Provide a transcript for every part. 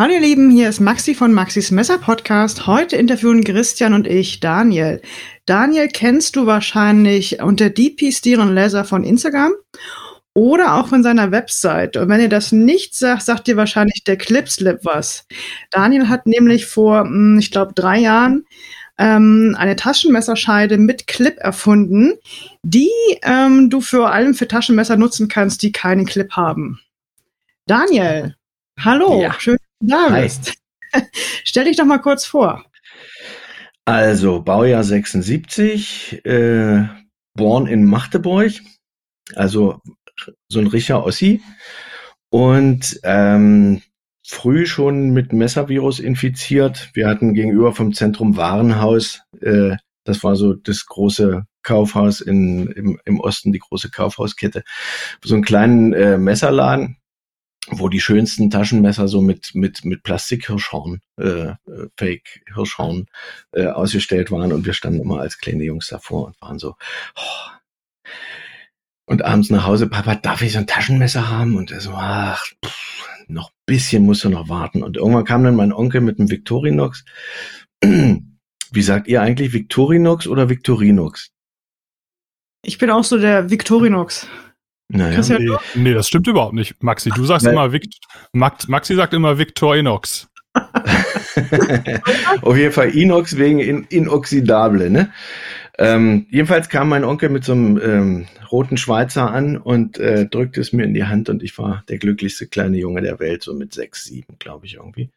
Hallo ihr Lieben, hier ist Maxi von Maxis Messer Podcast. Heute interviewen Christian und ich Daniel. Daniel kennst du wahrscheinlich unter DP Steel und Laser von Instagram oder auch von seiner Website. Und wenn ihr das nicht sagt, sagt ihr wahrscheinlich der Clipslip was. Daniel hat nämlich vor, hm, ich glaube, drei Jahren ähm, eine Taschenmesserscheide mit Clip erfunden, die ähm, du vor allem für Taschenmesser nutzen kannst, die keinen Clip haben. Daniel, hallo, ja. schön, da bist. Stell dich doch mal kurz vor. Also, Baujahr 76, äh, born in Magdeburg, also so ein Richer Ossi. Und ähm, früh schon mit Messervirus infiziert. Wir hatten gegenüber vom Zentrum Warenhaus, äh, das war so das große Kaufhaus in, im, im Osten, die große Kaufhauskette, so einen kleinen äh, Messerladen wo die schönsten Taschenmesser so mit mit mit Plastikhirschhorn, äh, Fake Hirschhorn äh, ausgestellt waren und wir standen immer als kleine Jungs davor und waren so oh. und abends nach Hause, Papa, darf ich so ein Taschenmesser haben? Und er so, ach, pff, noch bisschen musst du noch warten. Und irgendwann kam dann mein Onkel mit einem Victorinox. Wie sagt ihr eigentlich Victorinox oder Victorinox? Ich bin auch so der Victorinox. Naja. Nee, nee, das stimmt überhaupt nicht. Maxi, du sagst Nein. immer, Vic Max, Maxi sagt immer Victor Inox. Auf jeden Fall Inox wegen in Inoxidable, ne? Ähm, jedenfalls kam mein Onkel mit so einem ähm, roten Schweizer an und äh, drückte es mir in die Hand und ich war der glücklichste kleine Junge der Welt, so mit sechs, sieben, glaube ich irgendwie.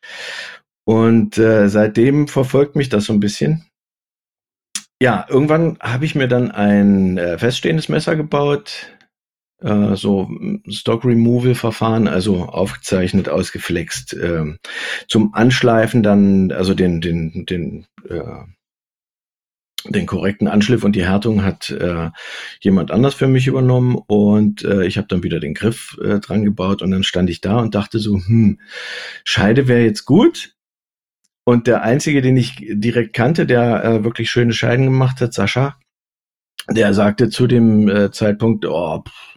Und äh, seitdem verfolgt mich das so ein bisschen. Ja, irgendwann habe ich mir dann ein äh, feststehendes Messer gebaut, äh, so Stock Removal Verfahren, also aufgezeichnet, ausgeflext, äh, zum Anschleifen dann, also den, den, den, äh, den korrekten Anschliff und die Härtung hat äh, jemand anders für mich übernommen und äh, ich habe dann wieder den Griff äh, dran gebaut und dann stand ich da und dachte so, hm, Scheide wäre jetzt gut. Und der einzige, den ich direkt kannte, der äh, wirklich schöne Scheiden gemacht hat, Sascha, der sagte zu dem äh, Zeitpunkt, oh, pff,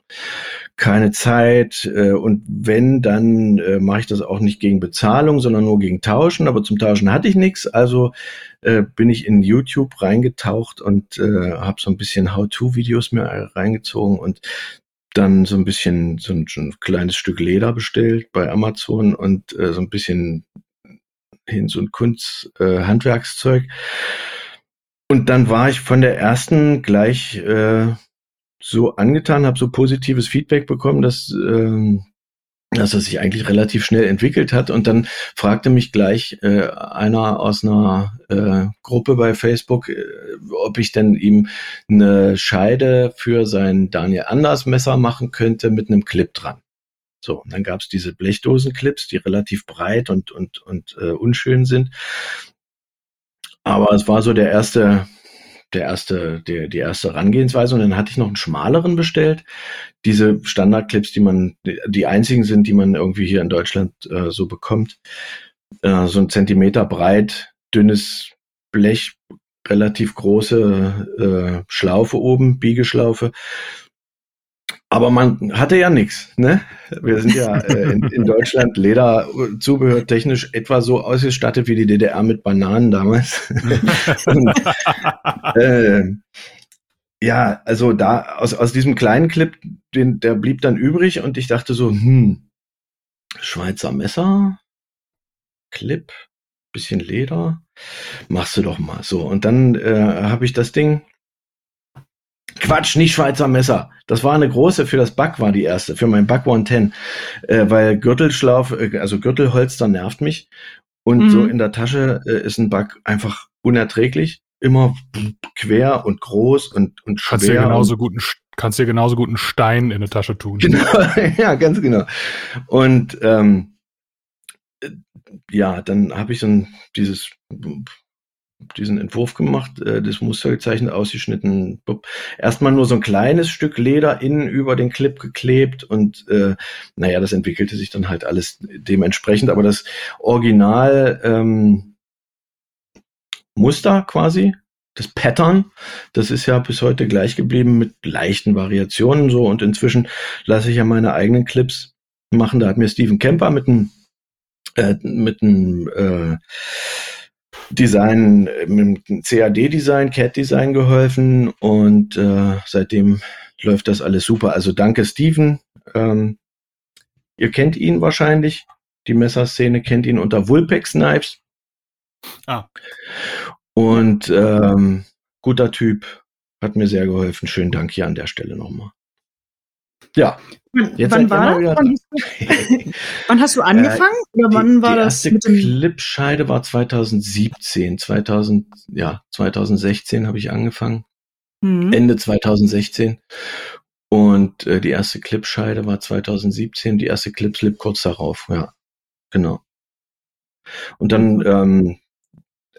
keine Zeit äh, und wenn, dann äh, mache ich das auch nicht gegen Bezahlung, sondern nur gegen Tauschen. Aber zum Tauschen hatte ich nichts, also äh, bin ich in YouTube reingetaucht und äh, habe so ein bisschen How-to-Videos mir reingezogen und dann so ein bisschen so ein, so ein kleines Stück Leder bestellt bei Amazon und äh, so ein bisschen hin so ein Kunst äh. Und dann war ich von der ersten gleich äh, so angetan, habe so positives Feedback bekommen, dass, ähm, dass es sich eigentlich relativ schnell entwickelt hat. Und dann fragte mich gleich äh, einer aus einer äh, Gruppe bei Facebook, äh, ob ich denn ihm eine Scheide für sein Daniel Anders Messer machen könnte mit einem Clip dran. So, und dann gab es diese Blechdosenclips, die relativ breit und, und, und äh, unschön sind. Aber es war so der erste, der erste, der, die erste Herangehensweise. Und dann hatte ich noch einen schmaleren bestellt. Diese Standardclips, die man, die einzigen sind, die man irgendwie hier in Deutschland äh, so bekommt. Äh, so ein Zentimeter breit, dünnes Blech, relativ große äh, Schlaufe oben, Biegeschlaufe. Aber man hatte ja nichts. Ne? Wir sind ja äh, in, in, Deutschland Lederzubehör technisch etwa so ausgestattet wie die DDR mit Bananen damals. Und, äh, ja, also da aus, aus diesem kleinen Clip, den, der blieb dann übrig und ich dachte so, hm, Schweizer Messer, Clip, bisschen Leder, machst du doch mal so. Und dann äh, habe ich das Ding Quatsch, nicht Schweizer Messer. Das war eine große, für das Back war die erste, für mein Back 110. Äh, weil Gürtelschlauf, äh, also Gürtelholster nervt mich. Und mhm. so in der Tasche äh, ist ein Back einfach unerträglich. Immer quer und groß und, und schwer. Kannst dir genauso guten, kannst dir genauso guten Stein in eine Tasche tun. Genau, ja, ganz genau. Und ähm, äh, ja, dann habe ich so ein, dieses diesen Entwurf gemacht, äh, das Muster gezeichnet, ausgeschnitten. Erstmal nur so ein kleines Stück Leder innen über den Clip geklebt und äh, naja, das entwickelte sich dann halt alles dementsprechend. Aber das Original ähm, Muster quasi, das Pattern, das ist ja bis heute gleich geblieben mit leichten Variationen so und inzwischen lasse ich ja meine eigenen Clips machen. Da hat mir Steven Kemper mit einem äh, mit einem äh, Design, mit dem CAD-Design, CAD-Design geholfen und äh, seitdem läuft das alles super. Also danke Steven. Ähm, ihr kennt ihn wahrscheinlich. Die Messerszene kennt ihn unter Vulpex Knives. Ah. Und ähm, guter Typ, hat mir sehr geholfen. Schönen Dank hier an der Stelle nochmal. Ja. Jetzt wann war das? Wann, wann, hast du angefangen? Äh, Oder wann die, war die das? Die erste Clipscheide war 2017. 2000, ja, 2016 habe ich angefangen. Mhm. Ende 2016. Und äh, die erste Clipscheide war 2017, die erste Clipslip kurz darauf, ja. Genau. Und dann, ähm,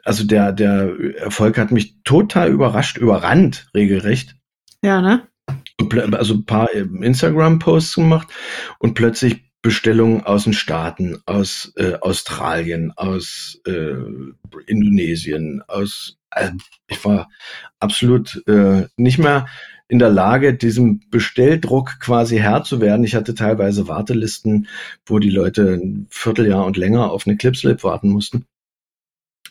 also der, der Erfolg hat mich total überrascht, überrannt, regelrecht. Ja, ne? Also ein paar Instagram-Posts gemacht und plötzlich Bestellungen aus den Staaten, aus äh, Australien, aus äh, Indonesien, aus äh, ich war absolut äh, nicht mehr in der Lage, diesem Bestelldruck quasi Herr zu werden. Ich hatte teilweise Wartelisten, wo die Leute ein Vierteljahr und länger auf eine Clipslip warten mussten.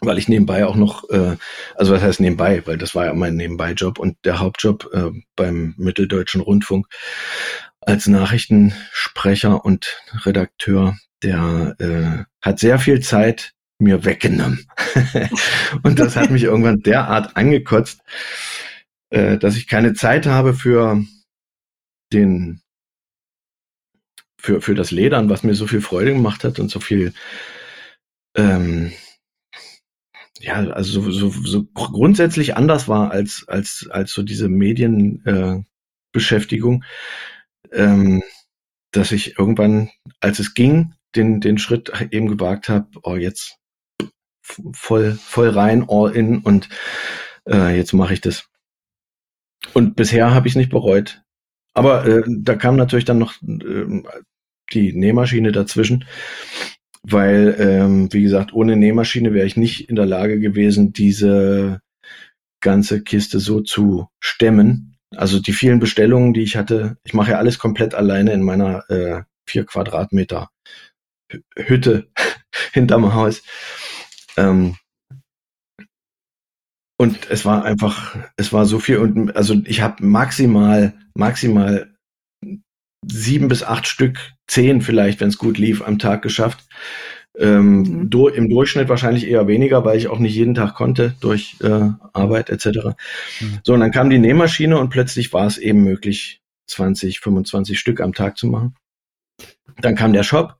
Weil ich nebenbei auch noch, äh, also was heißt nebenbei, weil das war ja mein Nebenbei-Job und der Hauptjob äh, beim Mitteldeutschen Rundfunk als Nachrichtensprecher und Redakteur, der äh, hat sehr viel Zeit mir weggenommen. und das hat mich irgendwann derart angekotzt, äh, dass ich keine Zeit habe für den für, für das Ledern, was mir so viel Freude gemacht hat und so viel ähm, ja, also so, so, so grundsätzlich anders war als, als, als so diese Medienbeschäftigung, äh, ähm, dass ich irgendwann, als es ging, den, den Schritt eben gewagt habe, oh, jetzt voll, voll rein, all in und äh, jetzt mache ich das. Und bisher habe ich es nicht bereut. Aber äh, da kam natürlich dann noch äh, die Nähmaschine dazwischen, weil, ähm, wie gesagt, ohne Nähmaschine wäre ich nicht in der Lage gewesen, diese ganze Kiste so zu stemmen. Also die vielen Bestellungen, die ich hatte, ich mache ja alles komplett alleine in meiner äh, vier Quadratmeter Hütte hinterm Haus. Ähm, und es war einfach, es war so viel und also ich habe maximal, maximal sieben bis acht Stück, zehn vielleicht, wenn es gut lief, am Tag geschafft. Ähm, mhm. do, Im Durchschnitt wahrscheinlich eher weniger, weil ich auch nicht jeden Tag konnte durch äh, Arbeit etc. Mhm. So, und dann kam die Nähmaschine und plötzlich war es eben möglich, 20, 25 Stück am Tag zu machen. Dann kam der Shop.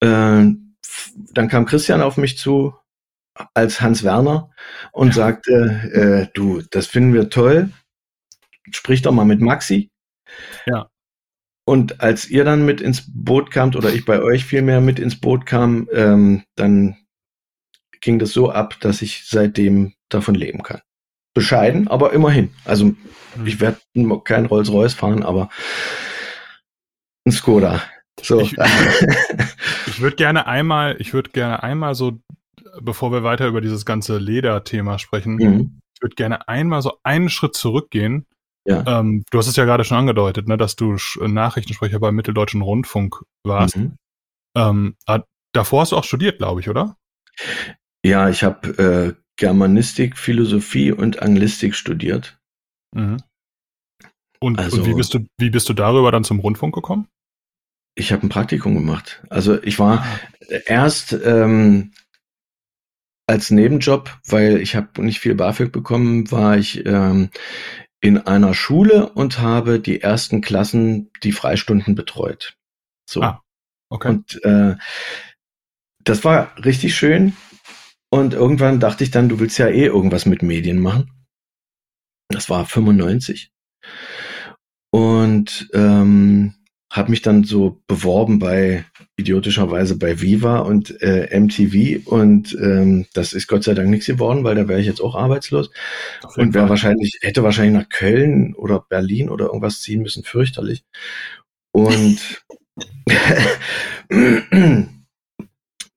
Äh, dann kam Christian auf mich zu als Hans Werner und ja. sagte, äh, du, das finden wir toll. Sprich doch mal mit Maxi. Ja. Und als ihr dann mit ins Boot kamt, oder ich bei euch vielmehr mit ins Boot kam, ähm, dann ging das so ab, dass ich seitdem davon leben kann. Bescheiden, aber immerhin. Also hm. ich werde kein Rolls-Royce fahren, aber ein Skoda. So. Ich, ich würde gerne einmal, ich würde gerne einmal so bevor wir weiter über dieses ganze Leder-Thema sprechen, mhm. ich würde gerne einmal so einen Schritt zurückgehen. Ja. Ähm, du hast es ja gerade schon angedeutet, ne, dass du Nachrichtensprecher beim Mitteldeutschen Rundfunk warst. Mhm. Ähm, davor hast du auch studiert, glaube ich, oder? Ja, ich habe äh, Germanistik, Philosophie und Anglistik studiert. Mhm. Und, also, und, wie, bist du, wie bist du darüber dann zum Rundfunk gekommen? Ich habe ein Praktikum gemacht. Also ich war ah. erst ähm, als Nebenjob, weil ich habe nicht viel BAföG bekommen, war ich ähm, in einer Schule und habe die ersten Klassen die Freistunden betreut. So. Ah, okay. Und äh, das war richtig schön. Und irgendwann dachte ich dann, du willst ja eh irgendwas mit Medien machen. Das war 95. Und ähm, habe mich dann so beworben bei idiotischerweise bei Viva und äh, MTV und ähm, das ist Gott sei Dank nichts geworden, weil da wäre ich jetzt auch arbeitslos und wäre wahrscheinlich hätte wahrscheinlich nach Köln oder Berlin oder irgendwas ziehen müssen, fürchterlich. Und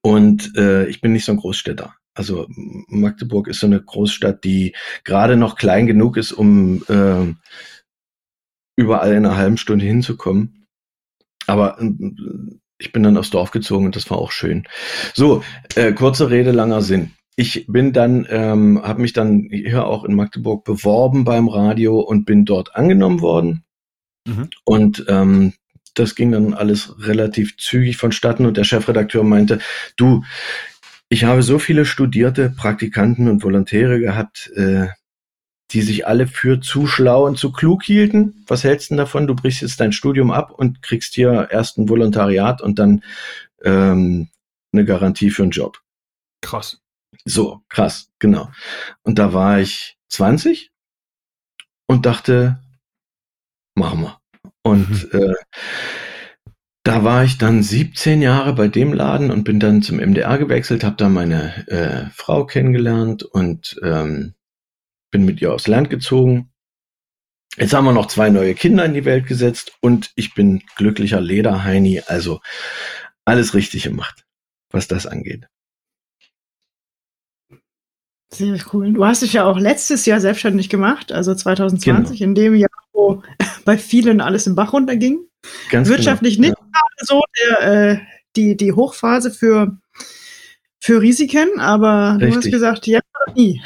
und äh, ich bin nicht so ein Großstädter. Also Magdeburg ist so eine Großstadt, die gerade noch klein genug ist, um äh, überall in einer halben Stunde hinzukommen aber ich bin dann aufs Dorf gezogen und das war auch schön. So, äh, kurze Rede, langer Sinn. Ich bin dann, ähm, habe mich dann hier auch in Magdeburg beworben beim Radio und bin dort angenommen worden. Mhm. Und ähm, das ging dann alles relativ zügig vonstatten und der Chefredakteur meinte, du, ich habe so viele studierte Praktikanten und Volontäre gehabt, äh, die sich alle für zu schlau und zu klug hielten. Was hältst du davon? Du brichst jetzt dein Studium ab und kriegst hier erst ein Volontariat und dann ähm, eine Garantie für einen Job. Krass. So, krass, genau. Und da war ich 20 und dachte, machen wir. Und mhm. äh, da war ich dann 17 Jahre bei dem Laden und bin dann zum MDR gewechselt, habe da meine äh, Frau kennengelernt und ähm, bin mit ihr aufs Land gezogen. Jetzt haben wir noch zwei neue Kinder in die Welt gesetzt und ich bin glücklicher Lederheini, also alles richtig gemacht, was das angeht. Sehr cool. Du hast dich ja auch letztes Jahr selbstständig gemacht, also 2020, genau. in dem Jahr, wo bei vielen alles im Bach runterging. Ganz Wirtschaftlich genau, nicht ja. so der, äh, die, die Hochphase für, für Risiken, aber Richtig. du hast gesagt, oder nie.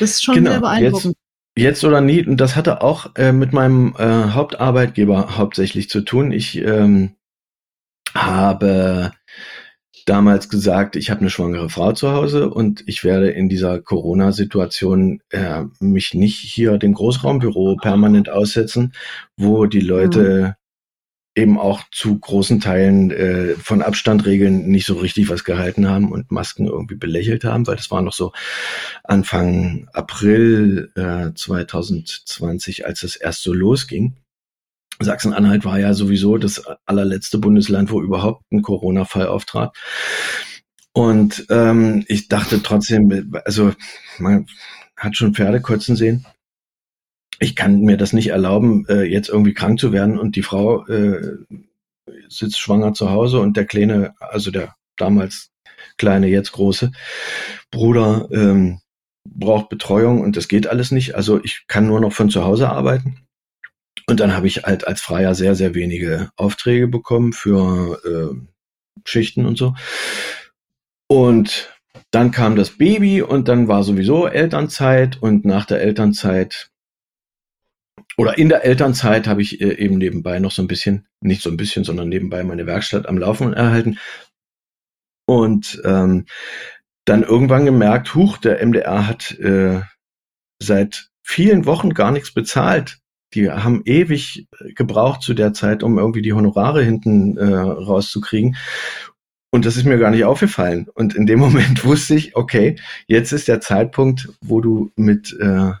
Das ist schon genau. sehr beeindruckend. Jetzt, jetzt oder nie, und das hatte auch äh, mit meinem äh, Hauptarbeitgeber hauptsächlich zu tun. Ich ähm, habe damals gesagt, ich habe eine schwangere Frau zu Hause und ich werde in dieser Corona-Situation äh, mich nicht hier dem Großraumbüro permanent aussetzen, wo die Leute. Eben auch zu großen Teilen äh, von Abstandregeln nicht so richtig was gehalten haben und Masken irgendwie belächelt haben, weil das war noch so Anfang April äh, 2020, als es erst so losging. Sachsen-Anhalt war ja sowieso das allerletzte Bundesland, wo überhaupt ein Corona-Fall auftrat. Und ähm, ich dachte trotzdem, also man hat schon Pferde kotzen sehen. Ich kann mir das nicht erlauben, äh, jetzt irgendwie krank zu werden und die Frau äh, sitzt schwanger zu Hause und der kleine, also der damals kleine, jetzt große Bruder ähm, braucht Betreuung und das geht alles nicht. Also ich kann nur noch von zu Hause arbeiten. Und dann habe ich halt als Freier sehr, sehr wenige Aufträge bekommen für äh, Schichten und so. Und dann kam das Baby und dann war sowieso Elternzeit und nach der Elternzeit oder in der Elternzeit habe ich äh, eben nebenbei noch so ein bisschen, nicht so ein bisschen, sondern nebenbei meine Werkstatt am Laufen erhalten. Und ähm, dann irgendwann gemerkt, huch, der MDR hat äh, seit vielen Wochen gar nichts bezahlt die haben ewig gebraucht zu der Zeit, um irgendwie die Honorare hinten äh, rauszukriegen. Und das ist mir gar nicht aufgefallen. Und in dem Moment wusste ich, okay, jetzt ist der Zeitpunkt, wo du mit äh,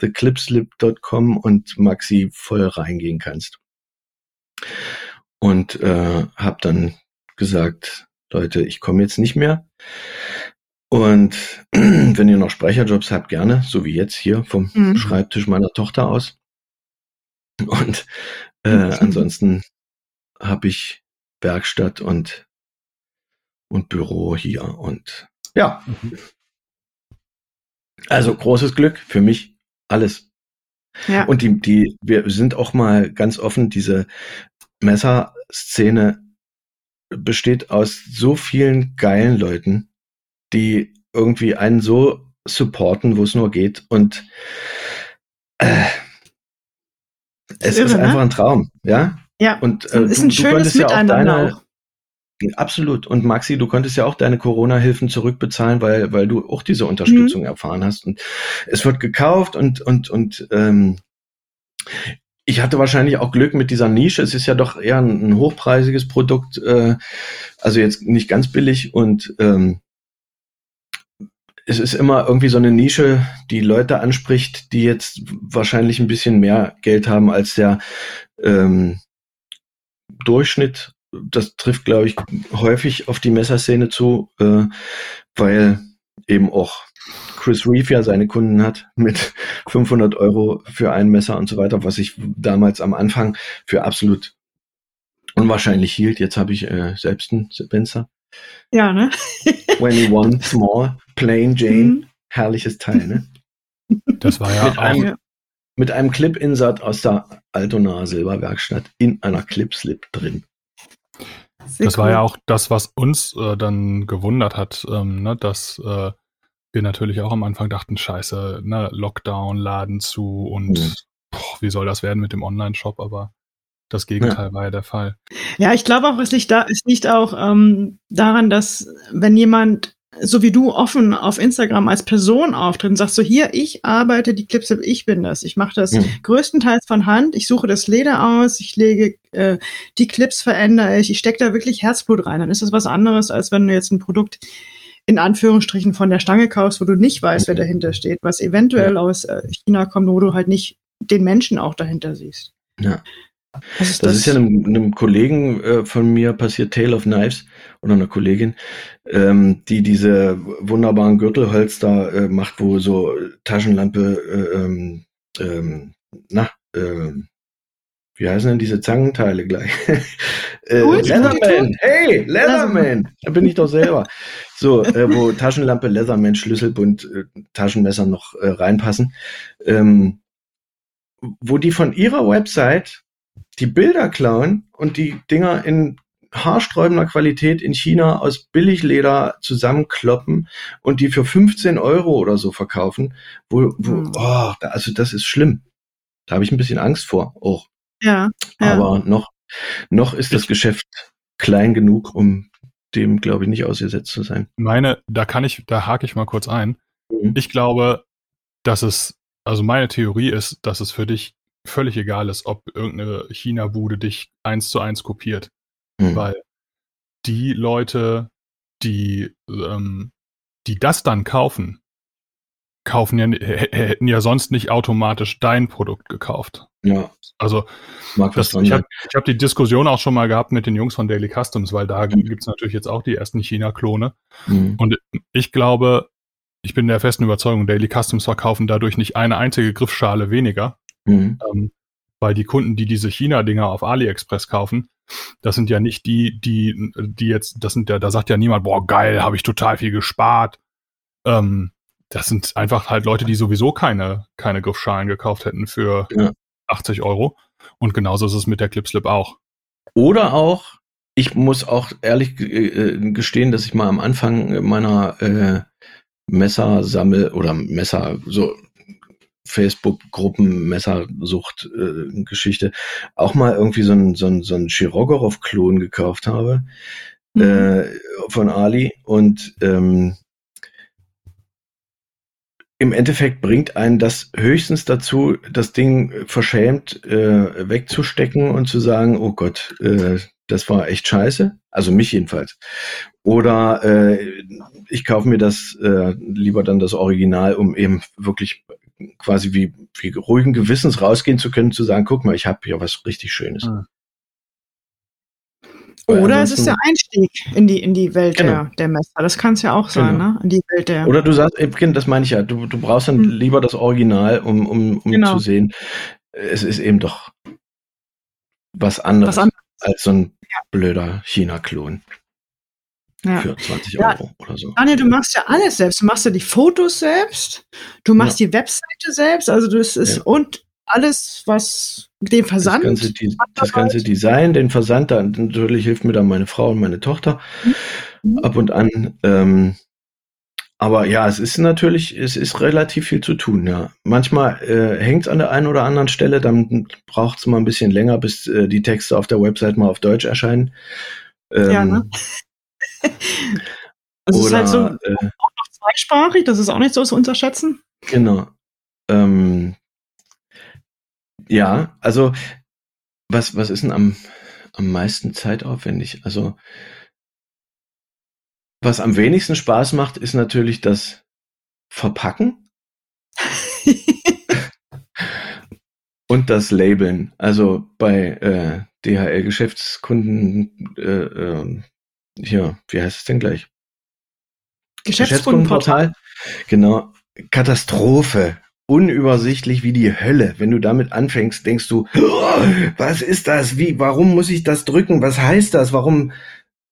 theclipslip.com und Maxi voll reingehen kannst. Und äh, habe dann gesagt, Leute, ich komme jetzt nicht mehr. Und wenn ihr noch Sprecherjobs habt, gerne, so wie jetzt hier vom mhm. Schreibtisch meiner Tochter aus. Und äh, ansonsten habe ich Werkstatt und, und Büro hier und ja. Mhm. Also großes Glück für mich, alles. Ja. Und die, die, wir sind auch mal ganz offen, diese Messerszene besteht aus so vielen geilen Leuten, die irgendwie einen so supporten, wo es nur geht. Und äh, es irre, ist ne? einfach ein Traum, ja. Ja. Und äh, ist ein du, schönes du Miteinander ja auch, deine, auch. Absolut. Und Maxi, du konntest ja auch deine Corona-Hilfen zurückbezahlen, weil, weil du auch diese Unterstützung mhm. erfahren hast. Und es wird gekauft und, und, und ähm, ich hatte wahrscheinlich auch Glück mit dieser Nische. Es ist ja doch eher ein, ein hochpreisiges Produkt, äh, also jetzt nicht ganz billig und ähm, es ist immer irgendwie so eine Nische, die Leute anspricht, die jetzt wahrscheinlich ein bisschen mehr Geld haben als der ähm, Durchschnitt. Das trifft, glaube ich, häufig auf die Messerszene zu, äh, weil eben auch Chris Reeve ja seine Kunden hat mit 500 Euro für ein Messer und so weiter, was ich damals am Anfang für absolut unwahrscheinlich hielt. Jetzt habe ich äh, selbst einen Spencer. Ja, ne? 21 Small, Plain Jane. Mhm. Herrliches Teil, ne? Das war ja mit auch. Einem, mit einem Clip-Insert aus der Altona Silberwerkstatt in einer Clip-Slip drin. Sehr das cool. war ja auch das, was uns äh, dann gewundert hat, ähm, ne, dass äh, wir natürlich auch am Anfang dachten, scheiße, ne, Lockdown, Laden zu und mhm. boah, wie soll das werden mit dem Online-Shop, aber das Gegenteil ja. war ja der Fall. Ja, ich glaube auch, es liegt, da, es liegt auch ähm, daran, dass wenn jemand so wie du offen auf Instagram als Person auftritt und sagst so, hier, ich arbeite die Clips, ich bin das. Ich mache das mhm. größtenteils von Hand. Ich suche das Leder aus, ich lege äh, die Clips verändere ich, ich stecke da wirklich Herzblut rein. Dann ist das was anderes, als wenn du jetzt ein Produkt in Anführungsstrichen von der Stange kaufst, wo du nicht weißt, wer dahinter steht, was eventuell aus äh, China kommt, wo du halt nicht den Menschen auch dahinter siehst. Ja. Das ist, das ist ja einem, einem Kollegen äh, von mir passiert, Tale of Knives, oder einer Kollegin, ähm, die diese wunderbaren Gürtelholster äh, macht, wo so Taschenlampe, äh, ähm, ähm, na, äh, wie heißen denn diese Zangenteile gleich? äh, Leatherman, hey, Leatherman, da bin ich doch selber. So, äh, wo Taschenlampe, Leatherman, Schlüsselbund, äh, Taschenmesser noch äh, reinpassen. Ähm, wo die von ihrer Website die Bilder klauen und die Dinger in haarsträubender Qualität in China aus Billigleder zusammenkloppen und die für 15 Euro oder so verkaufen, wo, wo oh, also das ist schlimm. Da habe ich ein bisschen Angst vor auch. Ja, ja. Aber noch, noch ist das Geschäft klein genug, um dem, glaube ich, nicht ausgesetzt zu sein. Meine, da kann ich, da hake ich mal kurz ein. Mhm. Ich glaube, dass es, also meine Theorie ist, dass es für dich völlig egal ist, ob irgendeine China-Bude dich eins zu eins kopiert. Mhm. Weil die Leute, die, ähm, die das dann kaufen, kaufen ja, hätten ja sonst nicht automatisch dein Produkt gekauft. Ja. Also, das, ich habe hab die Diskussion auch schon mal gehabt mit den Jungs von Daily Customs, weil da mhm. gibt es natürlich jetzt auch die ersten China-Klone. Mhm. Und ich glaube, ich bin der festen Überzeugung, Daily Customs verkaufen dadurch nicht eine einzige Griffschale weniger, Mhm. Ähm, weil die Kunden, die diese China-Dinger auf AliExpress kaufen, das sind ja nicht die, die, die jetzt, das sind ja, da sagt ja niemand, boah, geil, habe ich total viel gespart. Ähm, das sind einfach halt Leute, die sowieso keine, keine Griffschalen gekauft hätten für ja. 80 Euro. Und genauso ist es mit der Clipslip auch. Oder auch, ich muss auch ehrlich äh, gestehen, dass ich mal am Anfang meiner äh, Messersammel oder Messer, so Facebook-Gruppen, Messersucht-Geschichte, auch mal irgendwie so ein, so ein, so ein Chirogorov-Klon gekauft habe mhm. äh, von Ali und ähm, im Endeffekt bringt einen das höchstens dazu, das Ding verschämt äh, wegzustecken und zu sagen, oh Gott, äh, das war echt scheiße. Also mich jedenfalls. Oder äh, ich kaufe mir das äh, lieber dann das Original, um eben wirklich quasi wie, wie ruhigen Gewissens rausgehen zu können, zu sagen, guck mal, ich habe hier was richtig Schönes. Ah. Oder es ist der Einstieg in die, in die Welt genau. der, der Messer. Das kann es ja auch sein, genau. ne? In die Welt der. Oder du sagst, das meine ich ja, du, du brauchst dann hm. lieber das Original, um, um, um genau. zu sehen, es ist eben doch was anderes, was anderes. als so ein ja. blöder China-Klon. Ja. Für 20 ja. Euro oder so. Daniel, du machst ja alles selbst. Du machst ja die Fotos selbst, du machst ja. die Webseite selbst, also das ist und alles, was den Versand. Das ganze, die, das ganze Design, den Versand, da natürlich hilft mir dann meine Frau und meine Tochter mhm. ab und an. Ähm, aber ja, es ist natürlich, es ist relativ viel zu tun, ja. Manchmal äh, hängt es an der einen oder anderen Stelle, dann braucht es mal ein bisschen länger, bis äh, die Texte auf der Website mal auf Deutsch erscheinen. Ähm, ja, ne? also Oder, ist halt so äh, auch noch zweisprachig, das ist auch nicht so zu unterschätzen. Genau. Ähm, ja, also was, was ist denn am, am meisten zeitaufwendig? Also was am wenigsten Spaß macht, ist natürlich das Verpacken und das Labeln. Also bei äh, DHL-Geschäftskunden äh, äh, hier, wie heißt es denn gleich? Geschäftskundenportal. Genau. Katastrophe. Unübersichtlich wie die Hölle. Wenn du damit anfängst, denkst du, oh, was ist das? Wie, warum muss ich das drücken? Was heißt das? Warum?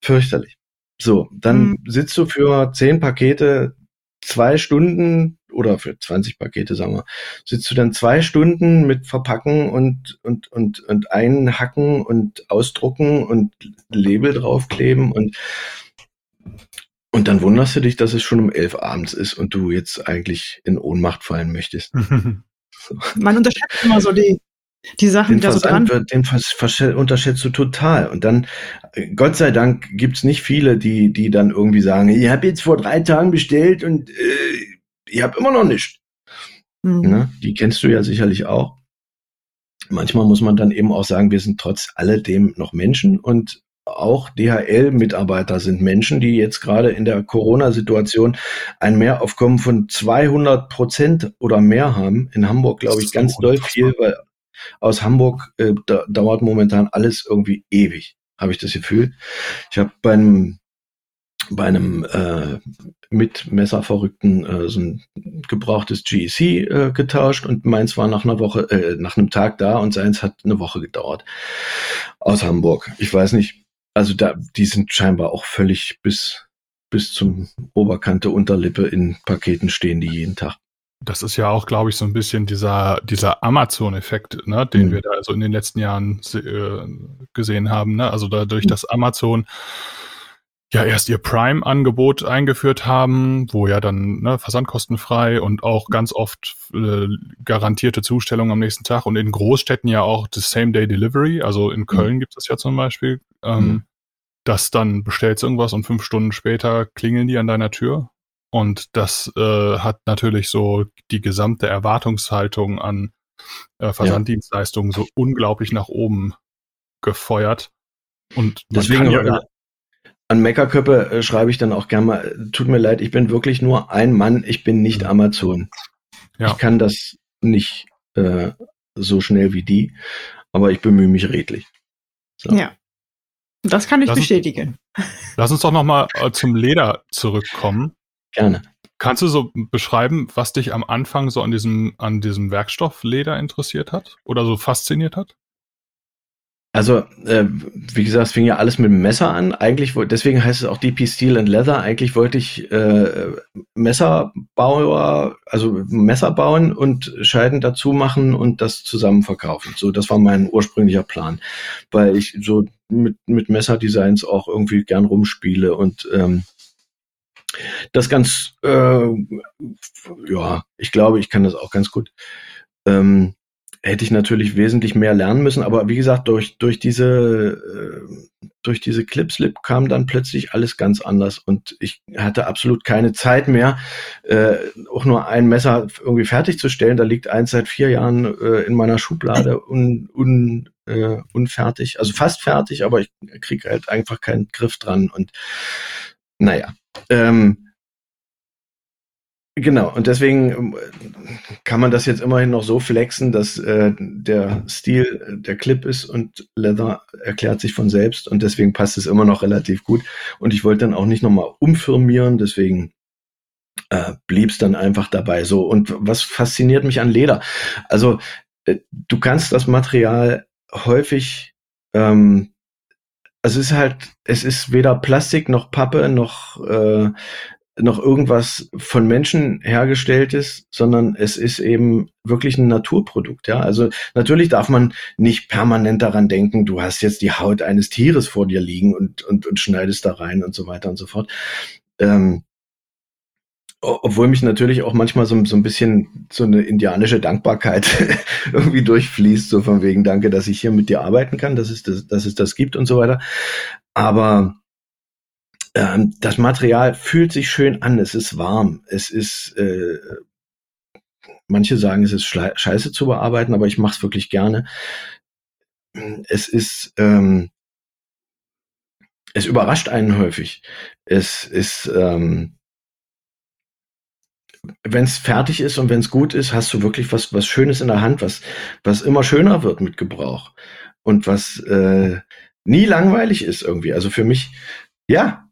Fürchterlich. So, dann mhm. sitzt du für zehn Pakete zwei Stunden oder für 20 Pakete, sagen wir, sitzt du dann zwei Stunden mit Verpacken und, und, und, und einhacken und ausdrucken und Label draufkleben und und dann wunderst du dich, dass es schon um elf abends ist und du jetzt eigentlich in Ohnmacht fallen möchtest. Man unterschätzt immer so die, die Sachen, den die da so dran. Wird, den unterschätzt du total. Und dann, äh, Gott sei Dank, gibt's nicht viele, die, die dann irgendwie sagen, ich habe jetzt vor drei Tagen bestellt und äh, ich habe immer noch nichts. Mhm. Ne? Die kennst du ja sicherlich auch. Manchmal muss man dann eben auch sagen, wir sind trotz alledem noch Menschen und auch DHL-Mitarbeiter sind Menschen, die jetzt gerade in der Corona-Situation ein Mehraufkommen von 200 Prozent oder mehr haben. In Hamburg, glaube ich, ganz doll viel, weil aus Hamburg äh, da, dauert momentan alles irgendwie ewig, habe ich das Gefühl. Ich habe beim bei einem äh, mit Messerverrückten äh, so ein gebrauchtes GEC äh, getauscht und meins war nach einer Woche, äh, nach einem Tag da und seins hat eine Woche gedauert aus Hamburg. Ich weiß nicht, also da, die sind scheinbar auch völlig bis, bis zum Oberkante Unterlippe in Paketen stehen die jeden Tag. Das ist ja auch, glaube ich, so ein bisschen dieser, dieser Amazon-Effekt, ne, den mhm. wir da also in den letzten Jahren äh, gesehen haben. Ne? Also dadurch, mhm. dass Amazon ja erst ihr Prime-Angebot eingeführt haben, wo ja dann ne, versandkostenfrei und auch ganz oft äh, garantierte Zustellung am nächsten Tag und in Großstädten ja auch das Same-Day-Delivery, also in mhm. Köln mhm. gibt es ja zum Beispiel, ähm, mhm. dass dann bestellst irgendwas und fünf Stunden später klingeln die an deiner Tür und das äh, hat natürlich so die gesamte Erwartungshaltung an äh, Versanddienstleistungen ja. so unglaublich nach oben gefeuert. Und deswegen ja, an Meckerköppe äh, schreibe ich dann auch gerne mal, tut mir leid, ich bin wirklich nur ein Mann, ich bin nicht. Amazon. Ja. Ich kann das nicht äh, so schnell wie die, aber ich bemühe mich redlich. So. Ja. Das kann ich lass bestätigen. Uns, lass uns doch nochmal äh, zum Leder zurückkommen. Gerne. Kannst du so beschreiben, was dich am Anfang so an diesem, an diesem Werkstoff Leder interessiert hat oder so fasziniert hat? Also, äh, wie gesagt, es fing ja alles mit dem Messer an. Eigentlich, deswegen heißt es auch DP Steel and Leather. Eigentlich wollte ich äh, Messerbauer, also Messer bauen und Scheiden dazu machen und das zusammen verkaufen. So, das war mein ursprünglicher Plan, weil ich so mit, mit Messerdesigns auch irgendwie gern rumspiele und ähm, das ganz, äh, ja, ich glaube, ich kann das auch ganz gut. Ähm, hätte ich natürlich wesentlich mehr lernen müssen, aber wie gesagt, durch, durch diese, äh, durch diese Clipslip kam dann plötzlich alles ganz anders und ich hatte absolut keine Zeit mehr, äh, auch nur ein Messer irgendwie fertigzustellen. Da liegt eins seit vier Jahren äh, in meiner Schublade un, un, äh, unfertig, also fast fertig, aber ich kriege halt einfach keinen Griff dran und naja. Ähm, Genau, und deswegen ähm, kann man das jetzt immerhin noch so flexen, dass äh, der Stil äh, der Clip ist und Leather erklärt sich von selbst und deswegen passt es immer noch relativ gut. Und ich wollte dann auch nicht nochmal umfirmieren, deswegen äh, blieb es dann einfach dabei. So, und was fasziniert mich an Leder? Also, äh, du kannst das Material häufig ähm, also es ist halt, es ist weder Plastik noch Pappe noch äh, noch irgendwas von Menschen hergestelltes, sondern es ist eben wirklich ein Naturprodukt. Ja, also natürlich darf man nicht permanent daran denken, du hast jetzt die Haut eines Tieres vor dir liegen und und, und schneidest da rein und so weiter und so fort. Ähm, obwohl mich natürlich auch manchmal so, so ein bisschen so eine indianische Dankbarkeit irgendwie durchfließt, so von wegen Danke, dass ich hier mit dir arbeiten kann, dass es das, dass es das gibt und so weiter. Aber ähm, das Material fühlt sich schön an, es ist warm, es ist, äh, manche sagen, es ist scheiße zu bearbeiten, aber ich mache es wirklich gerne. Es ist, ähm, es überrascht einen häufig. Es ist, ähm, wenn es fertig ist und wenn es gut ist, hast du wirklich was, was Schönes in der Hand, was, was immer schöner wird mit Gebrauch und was äh, nie langweilig ist irgendwie. Also für mich, ja,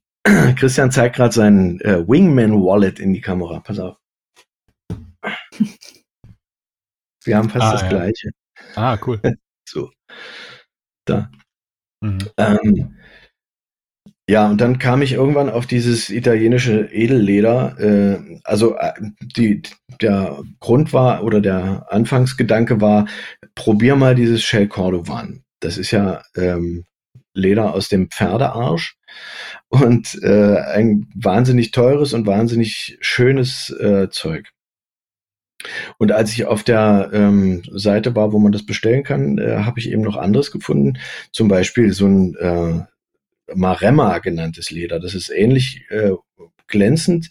Christian zeigt gerade sein äh, Wingman Wallet in die Kamera. Pass auf. Wir haben fast ah, das ja. gleiche. Ah, cool. so. Da. Mhm. Ähm, Ja, und dann kam ich irgendwann auf dieses italienische Edelleder. Äh, also äh, die, der Grund war oder der Anfangsgedanke war, probier mal dieses Shell Cordovan. Das ist ja ähm, Leder aus dem Pferdearsch und äh, ein wahnsinnig teures und wahnsinnig schönes äh, Zeug. Und als ich auf der ähm, Seite war, wo man das bestellen kann, äh, habe ich eben noch anderes gefunden. Zum Beispiel so ein äh, Maremma genanntes Leder. Das ist ähnlich äh, glänzend.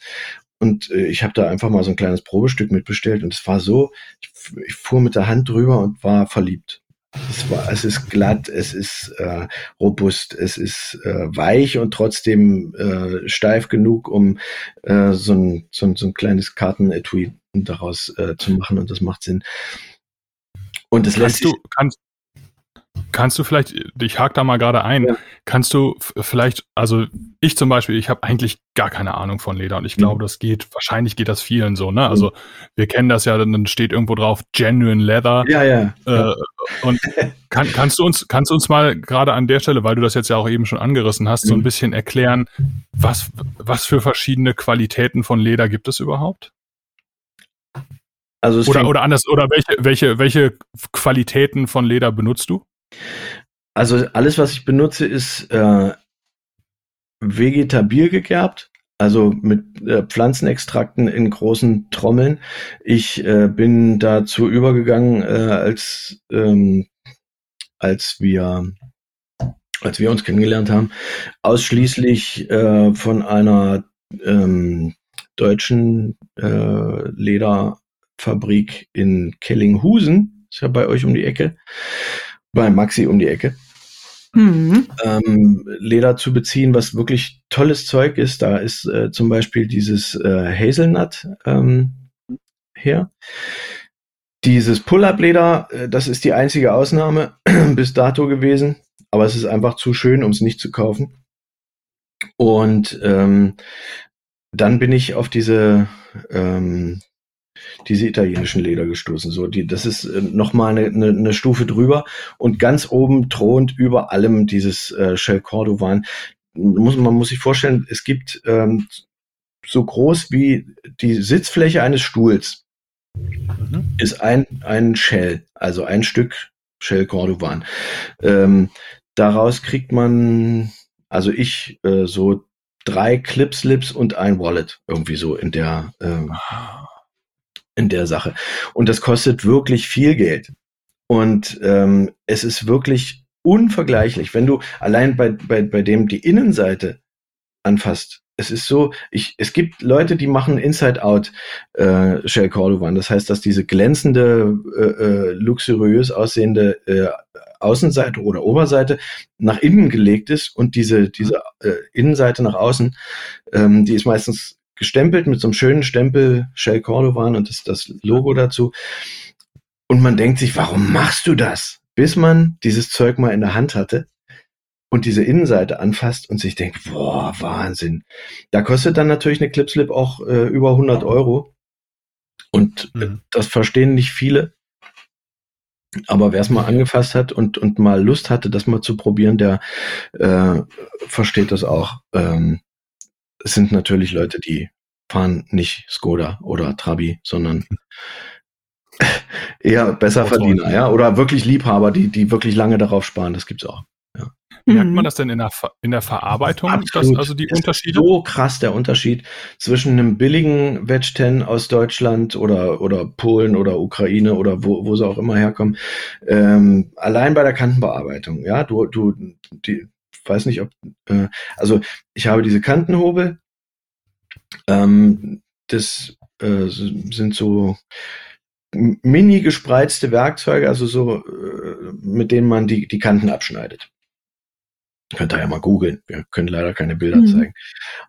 Und äh, ich habe da einfach mal so ein kleines Probestück mitbestellt und es war so, ich, ich fuhr mit der Hand drüber und war verliebt. Es, war, es ist glatt, es ist äh, robust, es ist äh, weich und trotzdem äh, steif genug, um äh, so, ein, so, ein, so ein kleines Kartenetui daraus äh, zu machen und das macht Sinn. Und das kannst lässt du kannst Kannst du vielleicht, ich hake da mal gerade ein, ja. kannst du vielleicht, also ich zum Beispiel, ich habe eigentlich gar keine Ahnung von Leder und ich glaube, mhm. das geht, wahrscheinlich geht das vielen so, ne? Also mhm. wir kennen das ja, dann steht irgendwo drauf Genuine Leather. Ja, ja. Äh, und kann, kannst du uns, kannst du uns mal gerade an der Stelle, weil du das jetzt ja auch eben schon angerissen hast, mhm. so ein mhm. bisschen erklären, was, was für verschiedene Qualitäten von Leder gibt es überhaupt? Also oder, oder anders, oder welche, welche, welche Qualitäten von Leder benutzt du? Also alles, was ich benutze, ist äh, vegetabil gegerbt, also mit äh, Pflanzenextrakten in großen Trommeln. Ich äh, bin dazu übergegangen, äh, als ähm, als wir als wir uns kennengelernt haben, ausschließlich äh, von einer ähm, deutschen äh, Lederfabrik in Kellinghusen, ist ja bei euch um die Ecke, bei Maxi um die Ecke. Mhm. Ähm, Leder zu beziehen, was wirklich tolles Zeug ist. Da ist äh, zum Beispiel dieses äh, Hazelnut ähm, her. Dieses Pull-Up-Leder, äh, das ist die einzige Ausnahme bis dato gewesen, aber es ist einfach zu schön, um es nicht zu kaufen. Und ähm, dann bin ich auf diese ähm, diese italienischen Leder gestoßen. So, die, das ist äh, nochmal eine, eine, eine Stufe drüber und ganz oben thront über allem dieses äh, Shell Cordovan. Muss, man muss sich vorstellen, es gibt ähm, so groß wie die Sitzfläche eines Stuhls mhm. ist ein, ein Shell, also ein Stück Shell Cordovan. Ähm, daraus kriegt man, also ich, äh, so drei Clip-Slips und ein Wallet, irgendwie so in der, ähm, ah in der Sache. Und das kostet wirklich viel Geld. Und ähm, es ist wirklich unvergleichlich, wenn du allein bei, bei, bei dem die Innenseite anfasst. Es ist so, ich, es gibt Leute, die machen Inside-Out äh, Shell Cordovan. Das heißt, dass diese glänzende, äh, äh, luxuriös aussehende äh, Außenseite oder Oberseite nach innen gelegt ist und diese, diese äh, Innenseite nach außen, ähm, die ist meistens gestempelt mit so einem schönen Stempel Shell Cordovan und das, das Logo dazu. Und man denkt sich, warum machst du das? Bis man dieses Zeug mal in der Hand hatte und diese Innenseite anfasst und sich denkt, boah, Wahnsinn. Da kostet dann natürlich eine Clipslip auch äh, über 100 Euro. Und mhm. das verstehen nicht viele. Aber wer es mal angefasst hat und, und mal Lust hatte, das mal zu probieren, der äh, versteht das auch. Ähm, es sind natürlich Leute, die fahren nicht Skoda oder Trabi, sondern eher besser Verdiener, ja, oder wirklich Liebhaber, die, die wirklich lange darauf sparen. Das gibt's auch. Ja. Merkt man mhm. das denn in der, in der Verarbeitung, Absolut. also die das Unterschiede? so krass der Unterschied zwischen einem billigen Wedge 10 aus Deutschland oder, oder Polen oder Ukraine oder wo, wo sie auch immer herkommen. Ähm, allein bei der Kantenbearbeitung, ja, du, du, die, weiß nicht, ob, äh, also ich habe diese Kantenhobel. Ähm, das äh, sind so mini gespreizte Werkzeuge, also so, äh, mit denen man die, die Kanten abschneidet. Könnt ihr ja mal googeln. Wir können leider keine Bilder mhm. zeigen.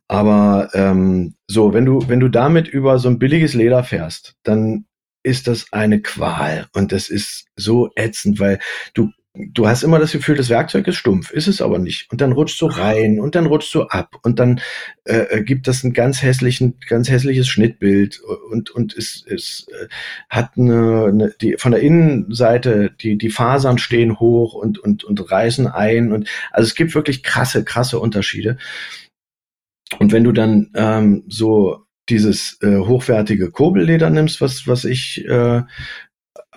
Aber ähm, so, wenn du, wenn du damit über so ein billiges Leder fährst, dann ist das eine Qual und das ist so ätzend, weil du du hast immer das Gefühl, das Werkzeug ist stumpf, ist es aber nicht. Und dann rutscht so rein und dann rutscht so ab und dann äh, äh, gibt das ein ganz hässlichen, ganz hässliches Schnittbild und und es, es äh, hat eine, eine die von der Innenseite die die Fasern stehen hoch und und und reißen ein und also es gibt wirklich krasse krasse Unterschiede. Und wenn du dann ähm, so dieses äh, hochwertige Kurbelleder nimmst, was was ich äh,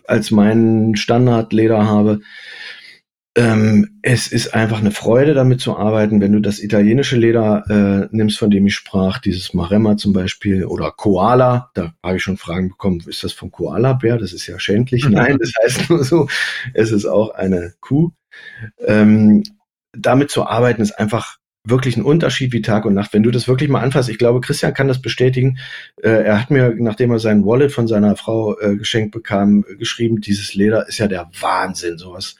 als meinen Standardleder habe. Ähm, es ist einfach eine Freude, damit zu arbeiten. Wenn du das italienische Leder äh, nimmst, von dem ich sprach, dieses Maremma zum Beispiel oder Koala, da habe ich schon Fragen bekommen, ist das vom Koala-Bär? Das ist ja schändlich. Nein, das heißt nur so, es ist auch eine Kuh. Ähm, damit zu arbeiten ist einfach wirklich ein Unterschied wie Tag und Nacht. Wenn du das wirklich mal anfasst, ich glaube, Christian kann das bestätigen. Äh, er hat mir, nachdem er sein Wallet von seiner Frau äh, geschenkt bekam, geschrieben, dieses Leder ist ja der Wahnsinn, sowas.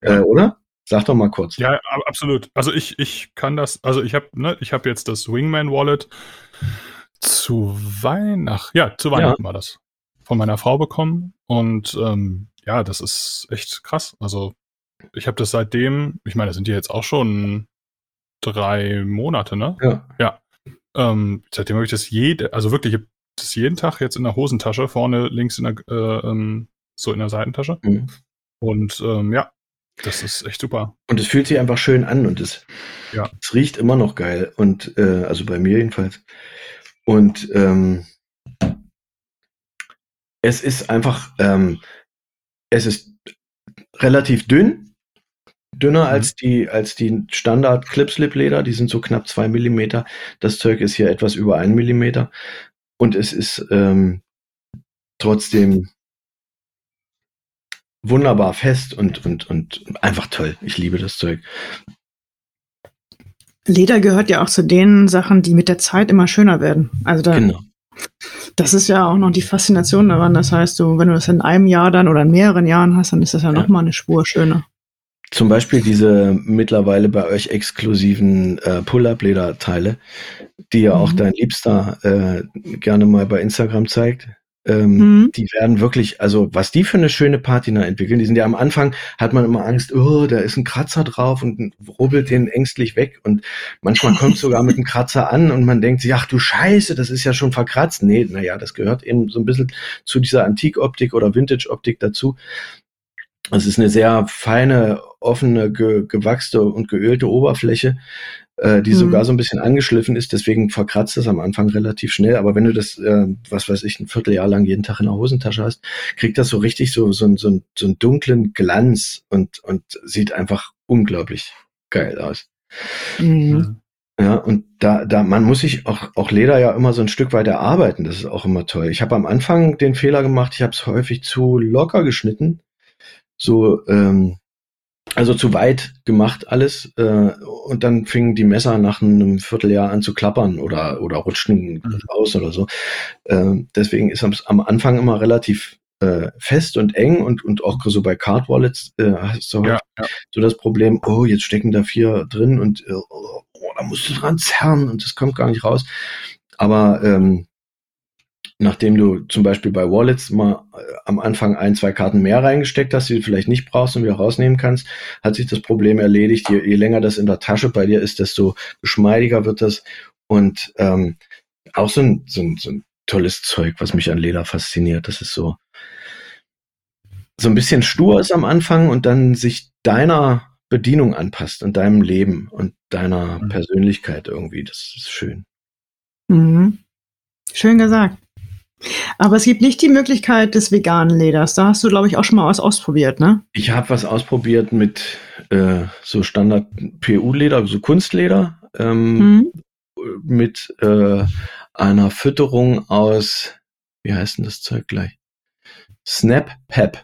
Äh, oder? Sag doch mal kurz. Ja, absolut. Also ich, ich kann das, also ich habe, ne, ich habe jetzt das Wingman Wallet zu Weihnachten, ja, zu Weihnachten ja. war das, von meiner Frau bekommen und ähm, ja, das ist echt krass. Also ich habe das seitdem, ich meine, das sind ja jetzt auch schon drei Monate, ne? Ja. Ja. Ähm, seitdem habe ich das jede, also wirklich, das jeden Tag jetzt in der Hosentasche, vorne links in der, äh, ähm, so in der Seitentasche. Mhm. Und ähm, ja, das ist echt super. Und es fühlt sich einfach schön an und es, ja. es riecht immer noch geil. Und äh, also bei mir jedenfalls. Und ähm, es ist einfach, ähm, es ist relativ dünn, dünner mhm. als die, als die Standard Clipslip Leder. Die sind so knapp zwei Millimeter. Das Zeug ist hier etwas über ein Millimeter. Und es ist ähm, trotzdem wunderbar fest und, und, und einfach toll. Ich liebe das Zeug. Leder gehört ja auch zu den Sachen, die mit der Zeit immer schöner werden. Also da, genau. Das ist ja auch noch die Faszination daran. Das heißt, du, wenn du das in einem Jahr dann oder in mehreren Jahren hast, dann ist das ja, ja. noch mal eine Spur schöner. Zum Beispiel diese mittlerweile bei euch exklusiven äh, Pull-Up-Lederteile, die ja mhm. auch dein Liebster äh, gerne mal bei Instagram zeigt. Ähm, mhm. Die werden wirklich, also was die für eine schöne Patina entwickeln, die sind ja am Anfang, hat man immer Angst, oh, da ist ein Kratzer drauf und rubbelt den ängstlich weg und manchmal kommt sogar mit einem Kratzer an und man denkt sich, ach du Scheiße, das ist ja schon verkratzt. Nee, naja, das gehört eben so ein bisschen zu dieser Antikoptik oder Vintage-Optik dazu. Es ist eine sehr feine, offene, ge gewachste und geölte Oberfläche, äh, die mhm. sogar so ein bisschen angeschliffen ist. Deswegen verkratzt es am Anfang relativ schnell. Aber wenn du das, äh, was weiß ich, ein Vierteljahr lang jeden Tag in der Hosentasche hast, kriegt das so richtig so, so, so, so einen dunklen Glanz und, und sieht einfach unglaublich geil aus. Mhm. Ja, und da, da, man muss sich auch, auch Leder ja immer so ein Stück weit erarbeiten. Das ist auch immer toll. Ich habe am Anfang den Fehler gemacht, ich habe es häufig zu locker geschnitten so, ähm, also zu weit gemacht alles. Äh, und dann fingen die Messer nach einem Vierteljahr an zu klappern oder, oder rutschten mhm. aus oder so. Äh, deswegen ist am, am Anfang immer relativ äh, fest und eng und, und auch so bei Card Wallets äh, hast du ja, ja. so das Problem, oh, jetzt stecken da vier drin und äh, oh, da musst du dran zerren und das kommt gar nicht raus. Aber ähm, nachdem du zum Beispiel bei Wallets mal äh, am Anfang ein, zwei Karten mehr reingesteckt hast, die du vielleicht nicht brauchst und wieder rausnehmen kannst, hat sich das Problem erledigt. Je, je länger das in der Tasche bei dir ist, desto geschmeidiger wird das. Und ähm, auch so ein, so, ein, so ein tolles Zeug, was mich an Leder fasziniert. Das ist so, so ein bisschen stur ist am Anfang und dann sich deiner Bedienung anpasst und deinem Leben und deiner mhm. Persönlichkeit irgendwie. Das ist schön. Mhm. Schön gesagt. Aber es gibt nicht die Möglichkeit des veganen Leders. Da hast du, glaube ich, auch schon mal was ausprobiert, ne? Ich habe was ausprobiert mit äh, so Standard PU-Leder, so Kunstleder, ähm, mhm. mit äh, einer Fütterung aus, wie heißt denn das Zeug gleich? Snap Pep.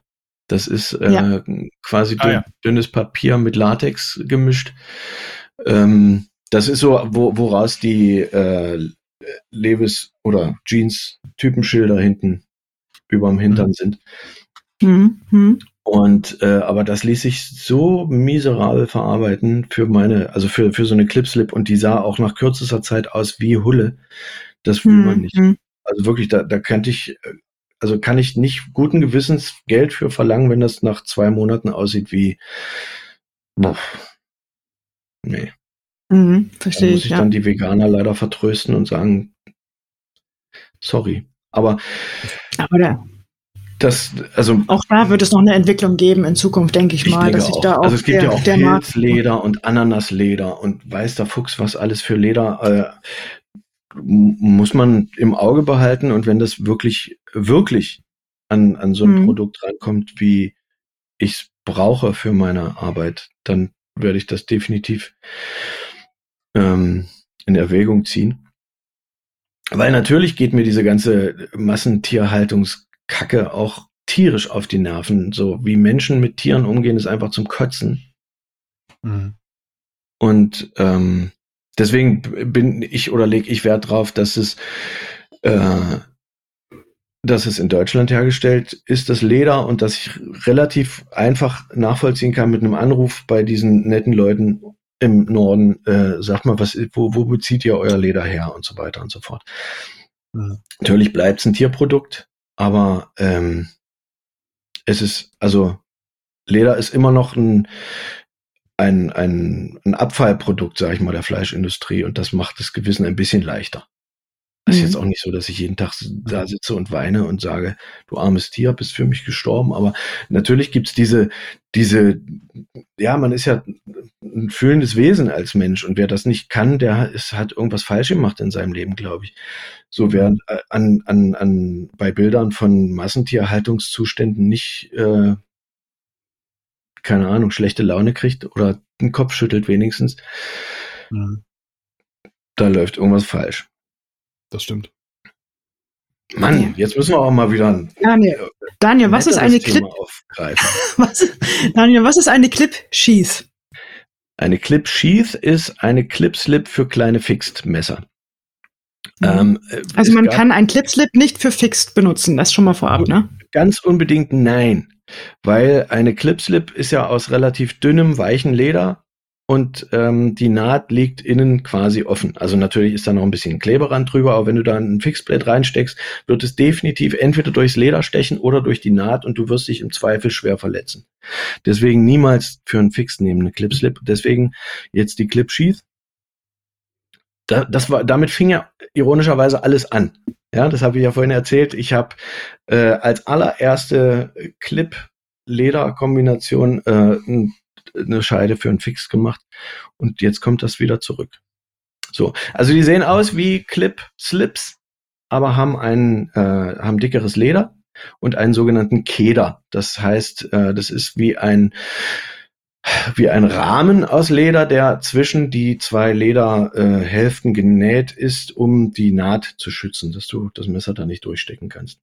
Das ist äh, ja. quasi ah, ja. dünnes Papier mit Latex gemischt. Ähm, das ist so, wo, woraus die äh, Levis oder Jeans Typenschilder hinten überm Hintern mhm. sind. Mhm. Und äh, aber das ließ sich so miserabel verarbeiten für meine, also für, für so eine Clipslip und die sah auch nach kürzester Zeit aus wie Hulle. Das will mhm. man nicht. Mhm. Also wirklich, da, da könnte ich, also kann ich nicht guten Gewissens Geld für verlangen, wenn das nach zwei Monaten aussieht wie, boah, nee. Mhm, verstehe da muss ich. ja. dann die Veganer leider vertrösten und sagen, sorry. Aber, aber der, das, also auch da wird es noch eine Entwicklung geben in Zukunft, denke ich, ich mal, dass sich da auch also es gibt der, ja auch Pilzleder und Ananasleder und weiß der Fuchs was alles für Leder äh, muss man im Auge behalten und wenn das wirklich wirklich an an so ein mhm. Produkt rankommt, wie ich es brauche für meine Arbeit, dann werde ich das definitiv ähm, in Erwägung ziehen. Weil natürlich geht mir diese ganze Massentierhaltungskacke auch tierisch auf die Nerven. So wie Menschen mit Tieren umgehen, ist einfach zum Kotzen. Mhm. Und ähm, deswegen bin ich oder lege ich Wert drauf, dass es, äh, dass es in Deutschland hergestellt ist, das Leder, und dass ich relativ einfach nachvollziehen kann mit einem Anruf bei diesen netten Leuten, im Norden, äh, sagt mal, was, wo, wo bezieht ihr euer Leder her und so weiter und so fort. Mhm. Natürlich bleibt es ein Tierprodukt, aber ähm, es ist, also Leder ist immer noch ein, ein, ein, ein Abfallprodukt, sage ich mal, der Fleischindustrie und das macht das Gewissen ein bisschen leichter. Das ist jetzt mhm. auch nicht so, dass ich jeden Tag da sitze und weine und sage, du armes Tier, bist für mich gestorben. Aber natürlich gibt's diese, diese, ja, man ist ja ein fühlendes Wesen als Mensch und wer das nicht kann, der ist, hat irgendwas falsch gemacht in seinem Leben, glaube ich. So wer mhm. an, an, an, bei Bildern von Massentierhaltungszuständen nicht, äh, keine Ahnung, schlechte Laune kriegt oder den Kopf schüttelt wenigstens, mhm. da läuft irgendwas falsch. Das stimmt. Mann, jetzt müssen wir auch mal wieder ein Daniel, Daniel was ist eine Clip? was, Daniel, was ist eine Clip Sheath? Eine Clip Sheath ist eine Clip Slip für kleine Fixed Messer. Mhm. Ähm, äh, also man kann ein Clip Slip nicht für Fixed benutzen, das schon mal vorab, ne? Ganz unbedingt nein, weil eine Clip Slip ist ja aus relativ dünnem, weichen Leder und ähm, die Naht liegt innen quasi offen. Also natürlich ist da noch ein bisschen Kleberand drüber, aber wenn du da ein Fixblade reinsteckst, wird es definitiv entweder durchs Leder stechen oder durch die Naht und du wirst dich im Zweifel schwer verletzen. Deswegen niemals für einen Fix nehmen eine Clip-Slip. Deswegen jetzt die Clip-Sheath. Da, das war, damit fing ja ironischerweise alles an. Ja, das habe ich ja vorhin erzählt. Ich habe äh, als allererste Clip-Leder-Kombination äh, ein eine Scheide für einen Fix gemacht und jetzt kommt das wieder zurück. So, also die sehen aus wie Clip-Slips, aber haben ein äh, haben dickeres Leder und einen sogenannten Keder. Das heißt, äh, das ist wie ein wie ein Rahmen aus Leder, der zwischen die zwei Lederhälften äh, genäht ist, um die Naht zu schützen, dass du das Messer da nicht durchstecken kannst.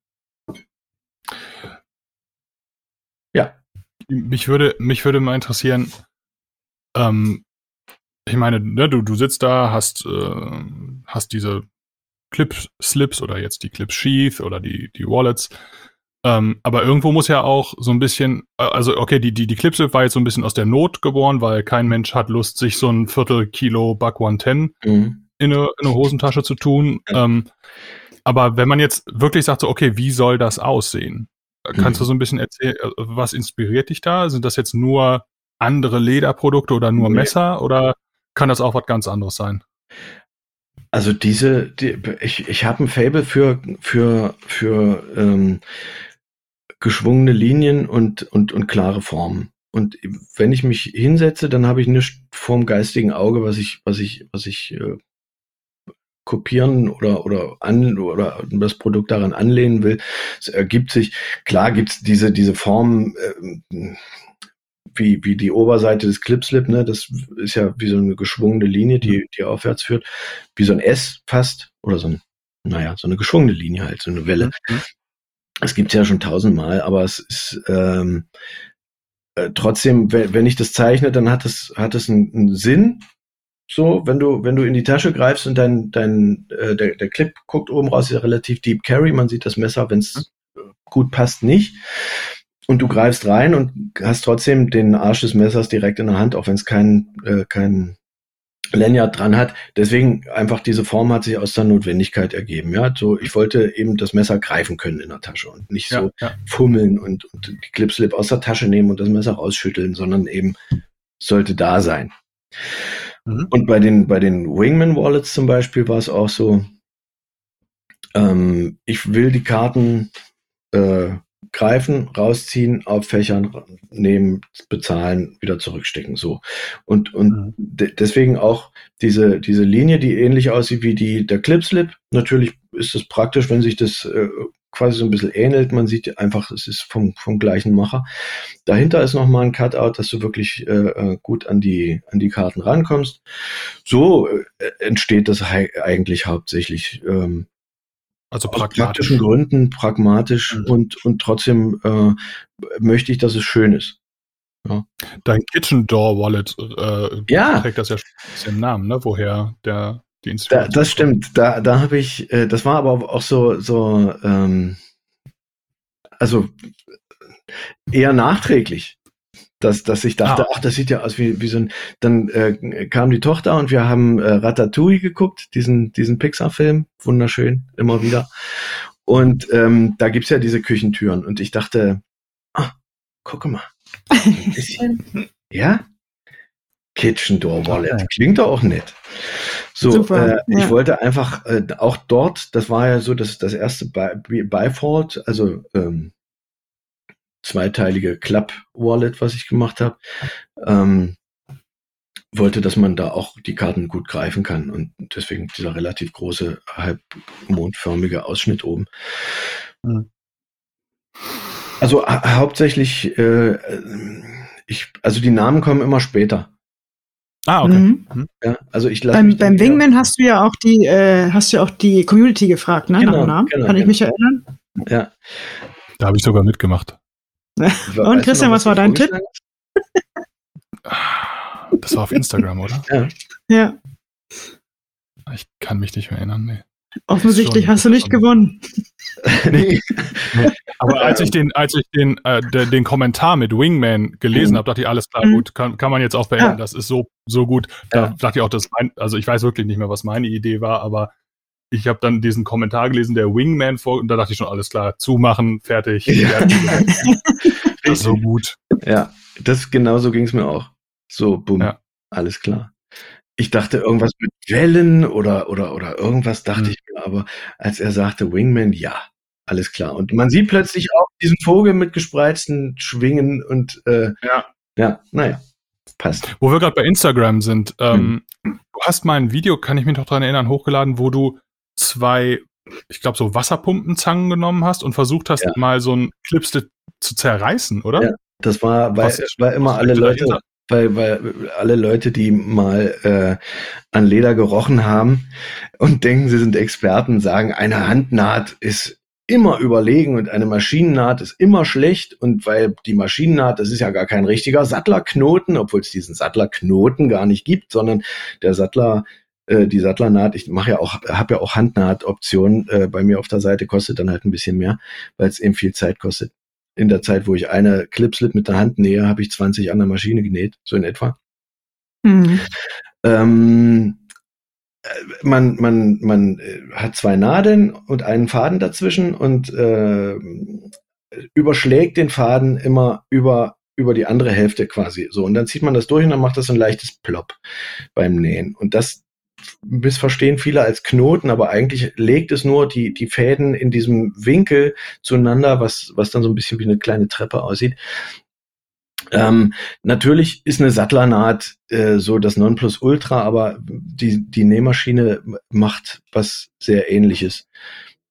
Mich würde, mich würde mal interessieren, ähm, ich meine, ne, du, du sitzt da, hast, äh, hast diese Clip-Slips oder jetzt die Clip-Sheath oder die, die Wallets. Ähm, aber irgendwo muss ja auch so ein bisschen, äh, also okay, die, die, die Clip-Slip war jetzt so ein bisschen aus der Not geboren, weil kein Mensch hat Lust, sich so ein Viertel Kilo Buck 110 mhm. in, eine, in eine Hosentasche zu tun. Ähm, aber wenn man jetzt wirklich sagt, so, okay, wie soll das aussehen? Kannst du mhm. so ein bisschen erzählen, äh, was inspiriert dich da? Sind das jetzt nur andere Lederprodukte oder nur Messer oder kann das auch was ganz anderes sein? Also diese, die, ich, ich habe ein Fable für, für, für ähm, geschwungene Linien und, und, und klare Formen. Und wenn ich mich hinsetze, dann habe ich nichts vorm geistigen Auge, was ich, was ich, was ich äh, kopieren oder oder an oder das Produkt daran anlehnen will. Es ergibt sich, klar gibt's diese diese Form äh, wie wie die Oberseite des Clipslip, ne, das ist ja wie so eine geschwungene Linie, die die aufwärts führt, wie so ein S fast oder so ein naja, so eine geschwungene Linie halt, so eine Welle. Mhm. Das gibt's ja schon tausendmal, aber es ist ähm, äh, trotzdem, wenn ich das zeichne, dann hat es hat es einen, einen Sinn so, wenn du, wenn du in die Tasche greifst und dein, dein, äh, der, der Clip guckt oben raus, ist ja relativ deep carry. Man sieht das Messer, wenn es mhm. gut passt, nicht. Und du greifst rein und hast trotzdem den Arsch des Messers direkt in der Hand, auch wenn es kein, äh, kein Lanyard dran hat. Deswegen einfach diese Form hat sich aus der Notwendigkeit ergeben. Ja, so ich wollte eben das Messer greifen können in der Tasche und nicht so ja, ja. fummeln und, und die Clipslip aus der Tasche nehmen und das Messer rausschütteln, sondern eben sollte da sein. Mhm. Und bei den bei den Wingman Wallets zum Beispiel war es auch so. Ähm, ich will die Karten äh, greifen, rausziehen, auffächern, nehmen, bezahlen, wieder zurückstecken, so. Und, und mhm. de deswegen auch diese, diese Linie, die ähnlich aussieht wie die der Clipslip. Natürlich ist es praktisch, wenn sich das äh, quasi so ein bisschen ähnelt. Man sieht einfach, es ist vom, vom gleichen Macher. Dahinter ist nochmal ein Cutout, dass du wirklich äh, äh, gut an die, an die Karten rankommst. So äh, entsteht das eigentlich hauptsächlich. Ähm, also Aus praktischen Gründen pragmatisch mhm. und, und trotzdem äh, möchte ich, dass es schön ist. Ja. Dein Kitchen Door Wallet äh, ja. trägt das ja schon im Namen, ne? woher der die da, Das stimmt. Da, da habe ich, äh, das war aber auch so, so ähm, also eher nachträglich dass, dass ich dachte, ah. ach, das sieht ja aus wie, wie so ein. Dann äh, kam die Tochter und wir haben äh, Ratatouille geguckt, diesen, diesen Pixar-Film, wunderschön, immer wieder. Und ähm, da gibt's ja diese Küchentüren und ich dachte, ah, gucke mal, ein bisschen, ja, Kitchen Door Wallet, klingt doch auch nett. So, äh, ja. ich wollte einfach äh, auch dort, das war ja so das, das erste Biford, also ähm, zweiteilige Club-Wallet, was ich gemacht habe. Ähm, wollte, dass man da auch die Karten gut greifen kann und deswegen dieser relativ große, halbmondförmige Ausschnitt oben. Mhm. Also ha hauptsächlich, äh, ich, also die Namen kommen immer später. Ah, okay. Mhm. mhm. Ja, also ich beim, beim Wingman hast du ja auch die, äh, hast du ja auch die Community gefragt, ne? Genau, nach Namen. Genau, Kann ich genau. mich erinnern? Ja. Da habe ich sogar mitgemacht. Und Christian, was war dein Tipp? Das war auf Instagram, oder? Ja. ja. Ich kann mich nicht mehr erinnern, nee. Offensichtlich hast du nicht gewonnen. nee. Aber als ich den, als ich den, äh, den, den Kommentar mit Wingman gelesen mhm. habe, dachte ich, alles klar, mhm. gut, kann, kann man jetzt auch beenden. Ja. Das ist so, so gut. Da ja. dachte ich auch, das mein, also ich weiß wirklich nicht mehr, was meine Idee war, aber ich habe dann diesen Kommentar gelesen, der Wingman vor, und da dachte ich schon, alles klar, zumachen, fertig. Ja. das ist so gut. Ja, das genauso ging es mir auch. So, bumm, ja. alles klar. Ich dachte irgendwas mit Wellen oder, oder, oder irgendwas dachte mhm. ich aber als er sagte Wingman, ja, alles klar. Und man sieht plötzlich auch diesen Vogel mit gespreizten Schwingen und äh, ja. ja, naja, passt. Wo wir gerade bei Instagram sind, ähm, mhm. du hast mal ein Video, kann ich mich noch dran erinnern, hochgeladen, wo du zwei, ich glaube, so Wasserpumpenzangen genommen hast und versucht hast, ja. mal so ein Clipstick zu zerreißen, oder? Ja, das war, weil, war immer alle Leute, weil, weil alle Leute, die mal äh, an Leder gerochen haben und denken, sie sind Experten, sagen, eine Handnaht ist immer überlegen und eine Maschinennaht ist immer schlecht und weil die Maschinennaht, das ist ja gar kein richtiger Sattlerknoten, obwohl es diesen Sattlerknoten gar nicht gibt, sondern der Sattler äh, die Sattlernaht, ich mache ja auch, habe ja auch Handnaht-Optionen äh, bei mir auf der Seite, kostet dann halt ein bisschen mehr, weil es eben viel Zeit kostet. In der Zeit, wo ich eine Clipslip mit der Hand nähe, habe ich 20 an der Maschine genäht, so in etwa. Mhm. Ähm, äh, man, man, man äh, hat zwei Nadeln und einen Faden dazwischen und äh, überschlägt den Faden immer über über die andere Hälfte quasi so und dann zieht man das durch und dann macht das so ein leichtes Plop beim Nähen und das missverstehen viele als Knoten, aber eigentlich legt es nur die, die Fäden in diesem Winkel zueinander, was, was dann so ein bisschen wie eine kleine Treppe aussieht. Ähm, natürlich ist eine Sattlernaht äh, so das Nonplusultra, aber die, die Nähmaschine macht was sehr ähnliches.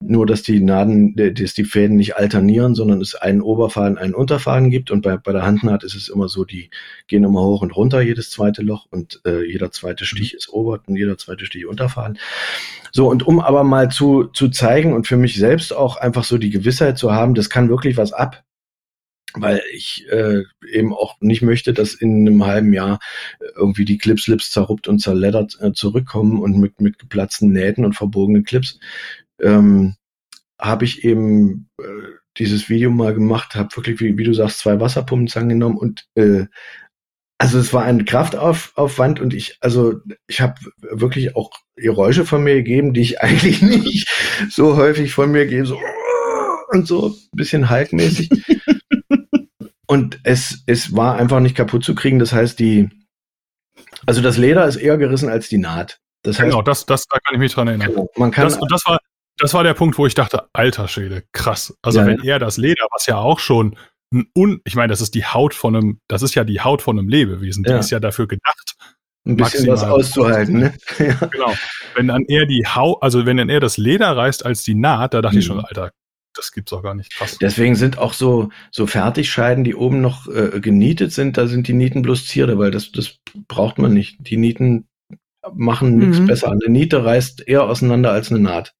Nur, dass die Naden, dass die Fäden nicht alternieren, sondern es einen Oberfaden, einen Unterfaden gibt. Und bei, bei der Handnaht ist es immer so, die gehen immer hoch und runter, jedes zweite Loch. Und äh, jeder zweite Stich mhm. ist Ober- und jeder zweite Stich Unterfaden. So, und um aber mal zu, zu zeigen und für mich selbst auch einfach so die Gewissheit zu haben, das kann wirklich was ab weil ich äh, eben auch nicht möchte, dass in einem halben Jahr irgendwie die Clipslips zerruppt und zerleddert äh, zurückkommen und mit, mit geplatzten Nähten und verbogenen Clips ähm, habe ich eben äh, dieses Video mal gemacht, habe wirklich, wie, wie, du sagst, zwei Wasserpumpen angenommen und äh, Also es war ein Kraftaufwand und ich, also ich habe wirklich auch Geräusche von mir gegeben, die ich eigentlich nicht so häufig von mir gebe, so und so ein bisschen halkmäßig. und es, es war einfach nicht kaputt zu kriegen. Das heißt, die, also das Leder ist eher gerissen als die Naht. Das heißt, genau, das, das, da kann ich mich dran erinnern. Genau, man kann, das, das, war, das war der Punkt, wo ich dachte, alter Schäde, krass. Also ja, wenn er das Leder, was ja auch schon un, ich meine, das ist die Haut von einem, das ist ja die Haut von einem Lebewesen, die ist ja dafür gedacht. Ein bisschen was auszuhalten, ne? ja. Genau. Wenn dann eher die Haut, also wenn dann eher das Leder reißt als die Naht, da dachte mhm. ich schon, Alter, das gibt's auch gar nicht. Krass. Deswegen sind auch so, so Fertigscheiden, die oben noch äh, genietet sind, da sind die Nieten bloß Zierde, weil das, das braucht man nicht. Die Nieten machen nichts mhm. besser. Eine Niete reißt eher auseinander als eine Naht.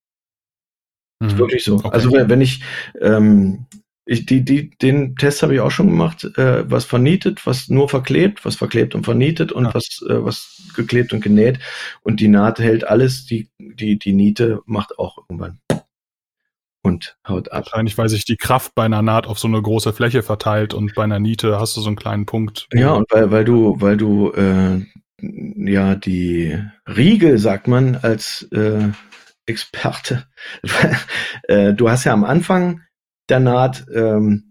Mhm. Ist wirklich so. Okay. Also wenn ich, ähm, ich, die, die, den Test habe ich auch schon gemacht, äh, was vernietet, was nur verklebt, was verklebt und vernietet und ja. was, äh, was geklebt und genäht. Und die Naht hält alles, die, die, die Niete macht auch irgendwann und haut ab. Wahrscheinlich, weil sich die Kraft bei einer Naht auf so eine große Fläche verteilt und bei einer Niete hast du so einen kleinen Punkt. Ja, und weil, weil du, weil du äh, ja die Riegel, sagt man, als äh, Experte, äh, du hast ja am Anfang der Naht ähm,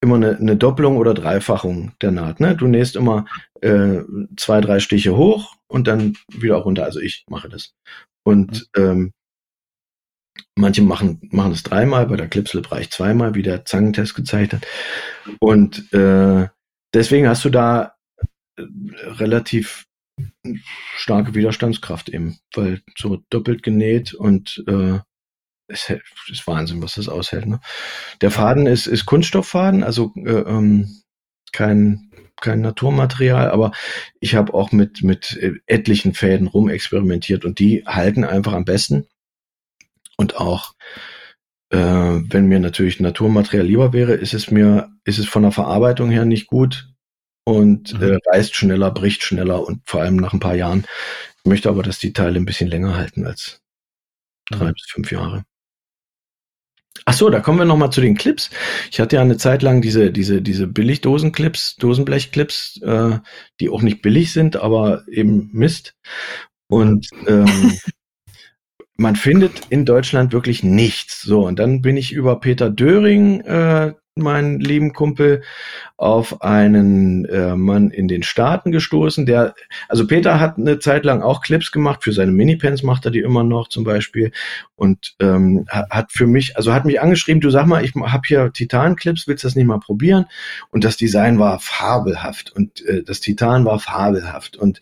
immer eine, eine Doppelung oder Dreifachung der Naht. Ne? Du nähst immer äh, zwei, drei Stiche hoch und dann wieder runter. Also ich mache das. Und mhm. ähm, manche machen, machen es dreimal, bei der Clipslip reicht zweimal, wie der Zangentest gezeigt hat. Und äh, deswegen hast du da äh, relativ starke Widerstandskraft eben, weil so doppelt genäht und äh, es ist Wahnsinn, was das aushält. Ne? Der Faden ist, ist Kunststofffaden, also äh, ähm, kein, kein Naturmaterial, aber ich habe auch mit, mit etlichen Fäden rumexperimentiert und die halten einfach am besten. Und auch äh, wenn mir natürlich Naturmaterial lieber wäre, ist es mir, ist es von der Verarbeitung her nicht gut und mhm. äh, reißt schneller, bricht schneller und vor allem nach ein paar Jahren. Ich möchte aber, dass die Teile ein bisschen länger halten als drei mhm. bis fünf Jahre. Ach so, da kommen wir noch mal zu den Clips. Ich hatte ja eine Zeit lang diese diese diese Billigdosenclips, Dosenblechclips, äh, die auch nicht billig sind, aber eben Mist. Und ähm, man findet in Deutschland wirklich nichts. So und dann bin ich über Peter Döring äh, meinen lieben Kumpel, auf einen äh, Mann in den Staaten gestoßen, der, also Peter hat eine Zeit lang auch Clips gemacht, für seine Minipens macht er die immer noch zum Beispiel und ähm, hat für mich, also hat mich angeschrieben, du sag mal, ich habe hier Titan-Clips, willst du das nicht mal probieren? Und das Design war fabelhaft und äh, das Titan war fabelhaft und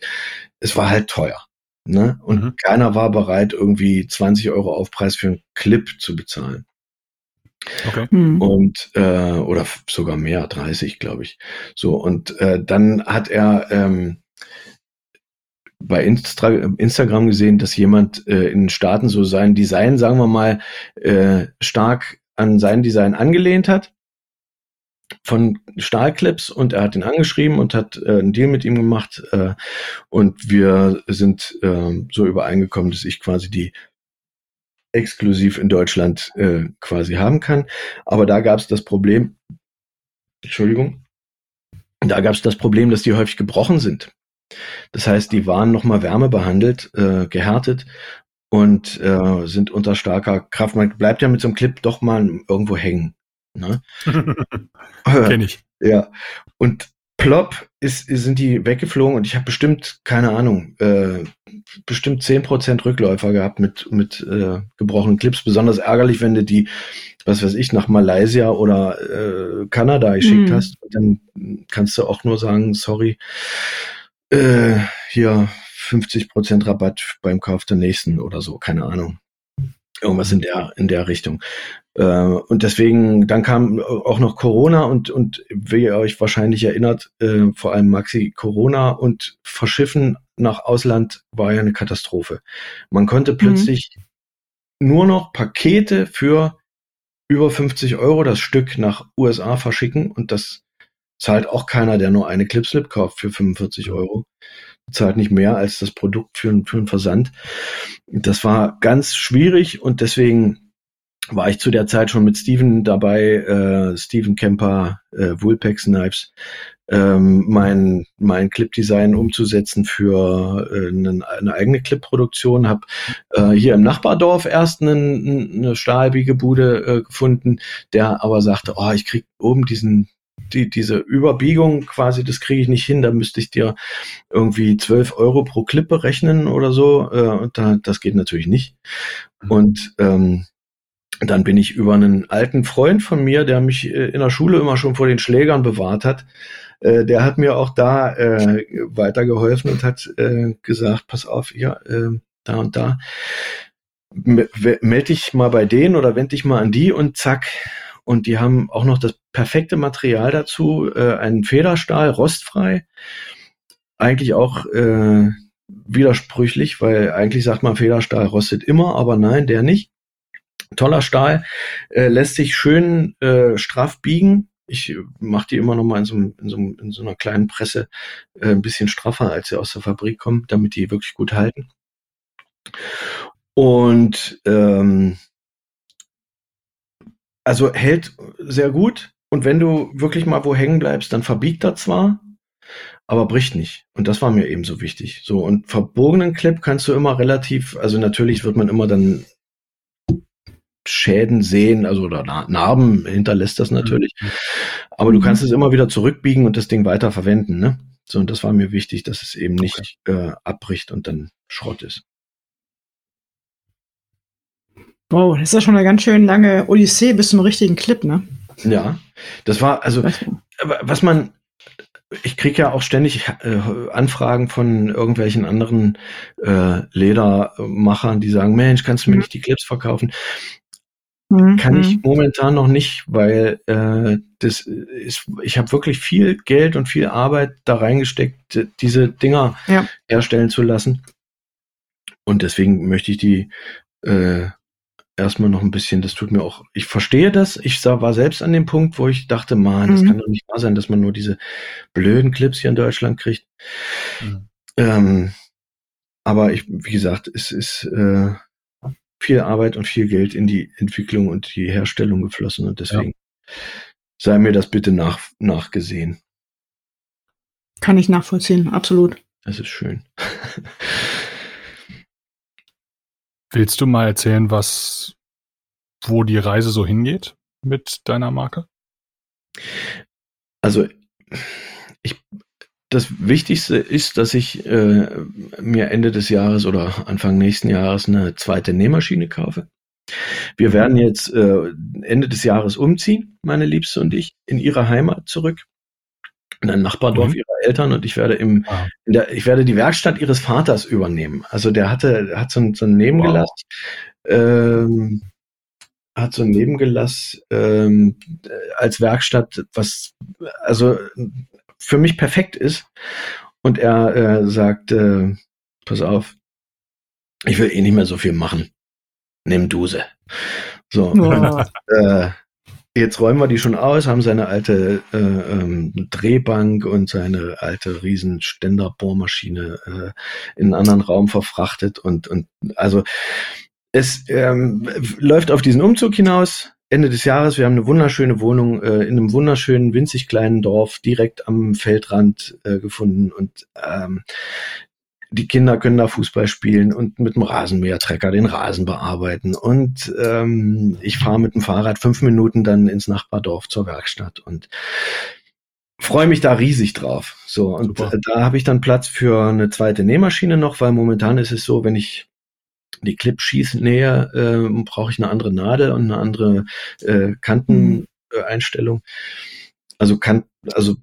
es war halt teuer. Ne? Und mhm. keiner war bereit, irgendwie 20 Euro Aufpreis für einen Clip zu bezahlen. Okay. Mhm. Und äh, oder sogar mehr, 30, glaube ich. So, und äh, dann hat er ähm, bei Instra Instagram gesehen, dass jemand äh, in den Staaten so sein Design, sagen wir mal, äh, stark an sein Design angelehnt hat von Stahlclips und er hat ihn angeschrieben und hat äh, einen Deal mit ihm gemacht äh, und wir sind äh, so übereingekommen, dass ich quasi die exklusiv in Deutschland äh, quasi haben kann. Aber da gab es das Problem, Entschuldigung, da gab es das Problem, dass die häufig gebrochen sind. Das heißt, die waren nochmal wärmebehandelt, äh, gehärtet und äh, sind unter starker Kraft. Man bleibt ja mit so einem Clip doch mal irgendwo hängen. Ne? Kenn ich. Ja. Und plopp ist, sind die weggeflogen und ich habe bestimmt, keine Ahnung, äh, bestimmt zehn Prozent Rückläufer gehabt mit, mit äh, gebrochenen Clips. Besonders ärgerlich, wenn du die, was weiß ich, nach Malaysia oder äh, Kanada geschickt mhm. hast. Dann kannst du auch nur sagen, sorry, äh, hier 50 Prozent Rabatt beim Kauf der nächsten oder so, keine Ahnung. Irgendwas in der, in der Richtung. Äh, und deswegen, dann kam auch noch Corona und, und wie ihr euch wahrscheinlich erinnert, äh, vor allem Maxi, Corona und Verschiffen nach Ausland war ja eine Katastrophe. Man konnte mhm. plötzlich mhm. nur noch Pakete für über 50 Euro das Stück nach USA verschicken und das zahlt auch keiner, der nur eine Clipslip kauft für 45 Euro. Zahlt nicht mehr als das Produkt für, für einen Versand. Das war ganz schwierig und deswegen war ich zu der Zeit schon mit Steven dabei, äh, Steven Kemper, äh, Vulpex Knives, ähm, mein, mein Clip-Design umzusetzen für äh, eine, eine eigene Clip-Produktion. Habe äh, hier im Nachbardorf erst eine, eine Stahlbiegebude äh, gefunden, der aber sagte, oh, ich krieg oben diesen die, diese Überbiegung quasi, das kriege ich nicht hin, da müsste ich dir irgendwie 12 Euro pro Clip berechnen oder so. Äh, und da, das geht natürlich nicht. Mhm. Und ähm, dann bin ich über einen alten Freund von mir, der mich äh, in der Schule immer schon vor den Schlägern bewahrt hat, äh, der hat mir auch da äh, weitergeholfen und hat äh, gesagt, pass auf, ja, äh, da und da, melde dich mal bei denen oder wende dich mal an die und zack. Und die haben auch noch das perfekte Material dazu, äh, einen Federstahl, rostfrei. Eigentlich auch äh, widersprüchlich, weil eigentlich sagt man, Federstahl rostet immer, aber nein, der nicht. Toller Stahl, äh, lässt sich schön äh, straff biegen. Ich mache die immer noch mal in so, in so, in so einer kleinen Presse äh, ein bisschen straffer, als sie aus der Fabrik kommen, damit die wirklich gut halten. Und ähm, also hält sehr gut. Und wenn du wirklich mal wo hängen bleibst, dann verbiegt er zwar, aber bricht nicht. Und das war mir eben so wichtig. So, und verbogenen Clip kannst du immer relativ, also natürlich wird man immer dann Schäden sehen, also oder Narben hinterlässt das natürlich. Mhm. Aber du kannst es immer wieder zurückbiegen und das Ding weiter verwenden, ne? So, und das war mir wichtig, dass es eben nicht okay. äh, abbricht und dann Schrott ist. Wow, das ist ja schon eine ganz schön lange Odyssee bis zum richtigen Clip, ne? Ja, das war, also, was man, ich kriege ja auch ständig äh, Anfragen von irgendwelchen anderen äh, Ledermachern, die sagen, Mensch, kannst du mir mhm. nicht die Clips verkaufen? Mhm. Kann ich momentan noch nicht, weil äh, das ist, ich habe wirklich viel Geld und viel Arbeit da reingesteckt, diese Dinger ja. herstellen zu lassen. Und deswegen möchte ich die äh, erstmal noch ein bisschen, das tut mir auch, ich verstehe das, ich war selbst an dem Punkt, wo ich dachte, man, das mhm. kann doch nicht wahr sein, dass man nur diese blöden Clips hier in Deutschland kriegt. Mhm. Ähm, aber ich, wie gesagt, es ist äh, viel Arbeit und viel Geld in die Entwicklung und die Herstellung geflossen und deswegen ja. sei mir das bitte nach, nachgesehen. Kann ich nachvollziehen, absolut. Das ist schön. Willst du mal erzählen, was, wo die Reise so hingeht mit deiner Marke? Also, ich, das Wichtigste ist, dass ich äh, mir Ende des Jahres oder Anfang nächsten Jahres eine zweite Nähmaschine kaufe. Wir werden jetzt äh, Ende des Jahres umziehen, meine Liebste und ich, in ihre Heimat zurück in ein Nachbardorf mhm. ihrer Eltern und ich werde im, ah. der, ich werde die Werkstatt ihres Vaters übernehmen. Also der hatte, hat so ein, so ein Nebengelass, wow. ähm, hat so ein Nebengelass ähm, als Werkstatt, was also für mich perfekt ist. Und er äh, sagt, äh, pass auf, ich will eh nicht mehr so viel machen. Nimm Duse. So. Oh. Äh, Jetzt räumen wir die schon aus, haben seine alte äh, ähm, Drehbank und seine alte riesen Ständerbohrmaschine äh, in einen anderen Raum verfrachtet und, und also es ähm, läuft auf diesen Umzug hinaus. Ende des Jahres, wir haben eine wunderschöne Wohnung äh, in einem wunderschönen, winzig kleinen Dorf direkt am Feldrand äh, gefunden und ähm, die Kinder können da Fußball spielen und mit dem Rasenmähertrecker den Rasen bearbeiten. Und ähm, ich fahre mit dem Fahrrad fünf Minuten dann ins Nachbardorf zur Werkstatt und freue mich da riesig drauf. So, und Super. da habe ich dann Platz für eine zweite Nähmaschine noch, weil momentan ist es so, wenn ich die Clip schießen nähe, äh, brauche ich eine andere Nadel und eine andere äh, Kanteneinstellung. Also kann, also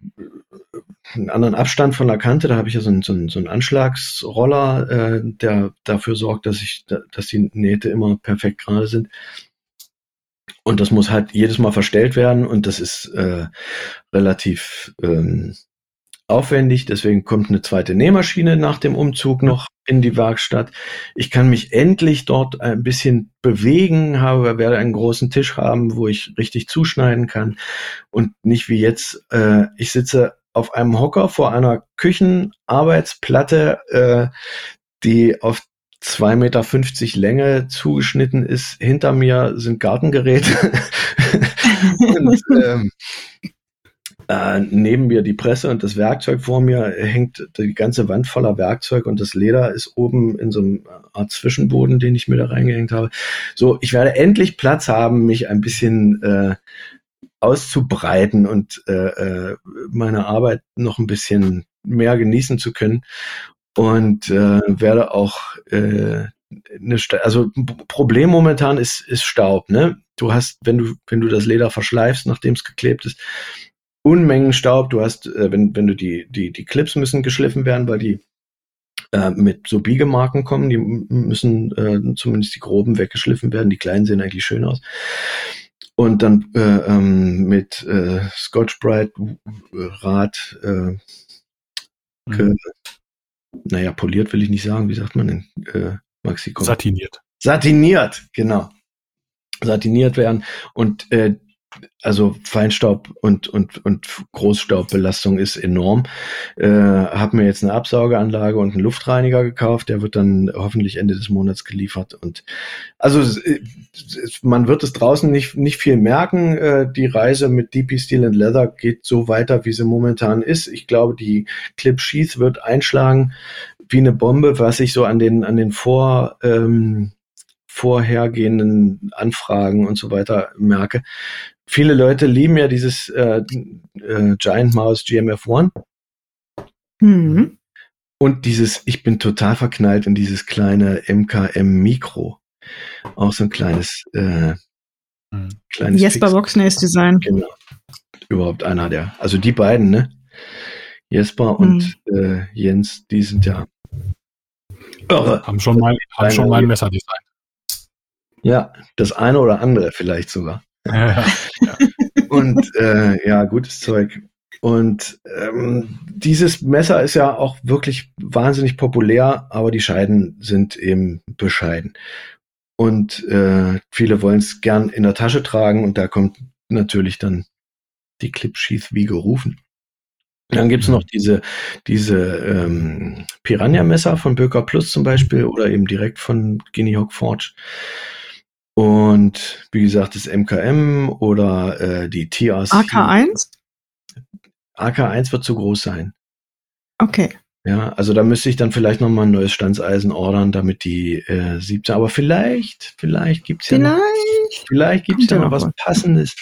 einen anderen Abstand von der Kante. Da habe ich ja so einen, so einen, so einen Anschlagsroller, äh, der dafür sorgt, dass ich, dass die Nähte immer perfekt gerade sind. Und das muss halt jedes Mal verstellt werden und das ist äh, relativ ähm, aufwendig. Deswegen kommt eine zweite Nähmaschine nach dem Umzug noch in die Werkstatt. Ich kann mich endlich dort ein bisschen bewegen, habe, werde einen großen Tisch haben, wo ich richtig zuschneiden kann und nicht wie jetzt. Äh, ich sitze auf einem Hocker vor einer Küchenarbeitsplatte, äh, die auf 2,50 Meter Länge zugeschnitten ist. Hinter mir sind Gartengeräte. und, ähm, Äh, neben mir die Presse und das Werkzeug vor mir hängt die ganze Wand voller Werkzeug und das Leder ist oben in so einem Art Zwischenboden, den ich mir da reingehängt habe. So, ich werde endlich Platz haben, mich ein bisschen äh, auszubreiten und äh, äh meine Arbeit noch ein bisschen mehr genießen zu können und äh, werde auch äh, eine, also Problem momentan ist, ist Staub, ne? Du hast, wenn du, wenn du das Leder verschleifst, nachdem es geklebt ist, Unmengen Staub. Du hast, äh, wenn, wenn du die, die, die Clips müssen geschliffen werden, weil die äh, mit so Biegemarken kommen, die müssen äh, zumindest die groben weggeschliffen werden. Die kleinen sehen eigentlich schön aus. Und dann äh, ähm, mit äh, Scotch Brite Rad äh, mhm. naja, poliert will ich nicht sagen, wie sagt man denn? Äh, Maxi Satiniert. Satiniert, genau. Satiniert werden. Und äh, also Feinstaub und, und, und Großstaubbelastung ist enorm. Äh, habe mir jetzt eine Absaugeanlage und einen Luftreiniger gekauft, der wird dann hoffentlich Ende des Monats geliefert. Und also man wird es draußen nicht, nicht viel merken. Äh, die Reise mit DP Steel and Leather geht so weiter, wie sie momentan ist. Ich glaube, die Clip Sheath wird einschlagen wie eine Bombe, was ich so an den, an den Vor, ähm, vorhergehenden Anfragen und so weiter merke viele Leute lieben ja dieses äh, äh, Giant Mouse GMF1. Mhm. Und dieses, ich bin total verknallt in dieses kleine MKM Mikro. Auch so ein kleines, äh, mhm. kleines Jesper Boxnace Design. Genau. Überhaupt einer der, also die beiden, ne? Jesper und mhm. äh, Jens, die sind ja irre. Haben schon mal, haben schon mal ein Messerdesign. Ja, das eine oder andere vielleicht sogar. Und äh, ja, gutes Zeug. Und ähm, dieses Messer ist ja auch wirklich wahnsinnig populär, aber die Scheiden sind eben bescheiden. Und äh, viele wollen es gern in der Tasche tragen und da kommt natürlich dann die Clip Sheath wie gerufen. Dann gibt's noch diese, diese ähm, Piranha-Messer von Böker Plus zum Beispiel oder eben direkt von Guinea Hawk Forge. Und wie gesagt, das MKM oder äh, die TRC. AK1? AK1 wird zu groß sein. Okay. Ja, also da müsste ich dann vielleicht nochmal ein neues Standseisen ordern, damit die äh, 17, aber vielleicht, vielleicht gibt's ja vielleicht. noch, vielleicht gibt's ja noch was Passendes,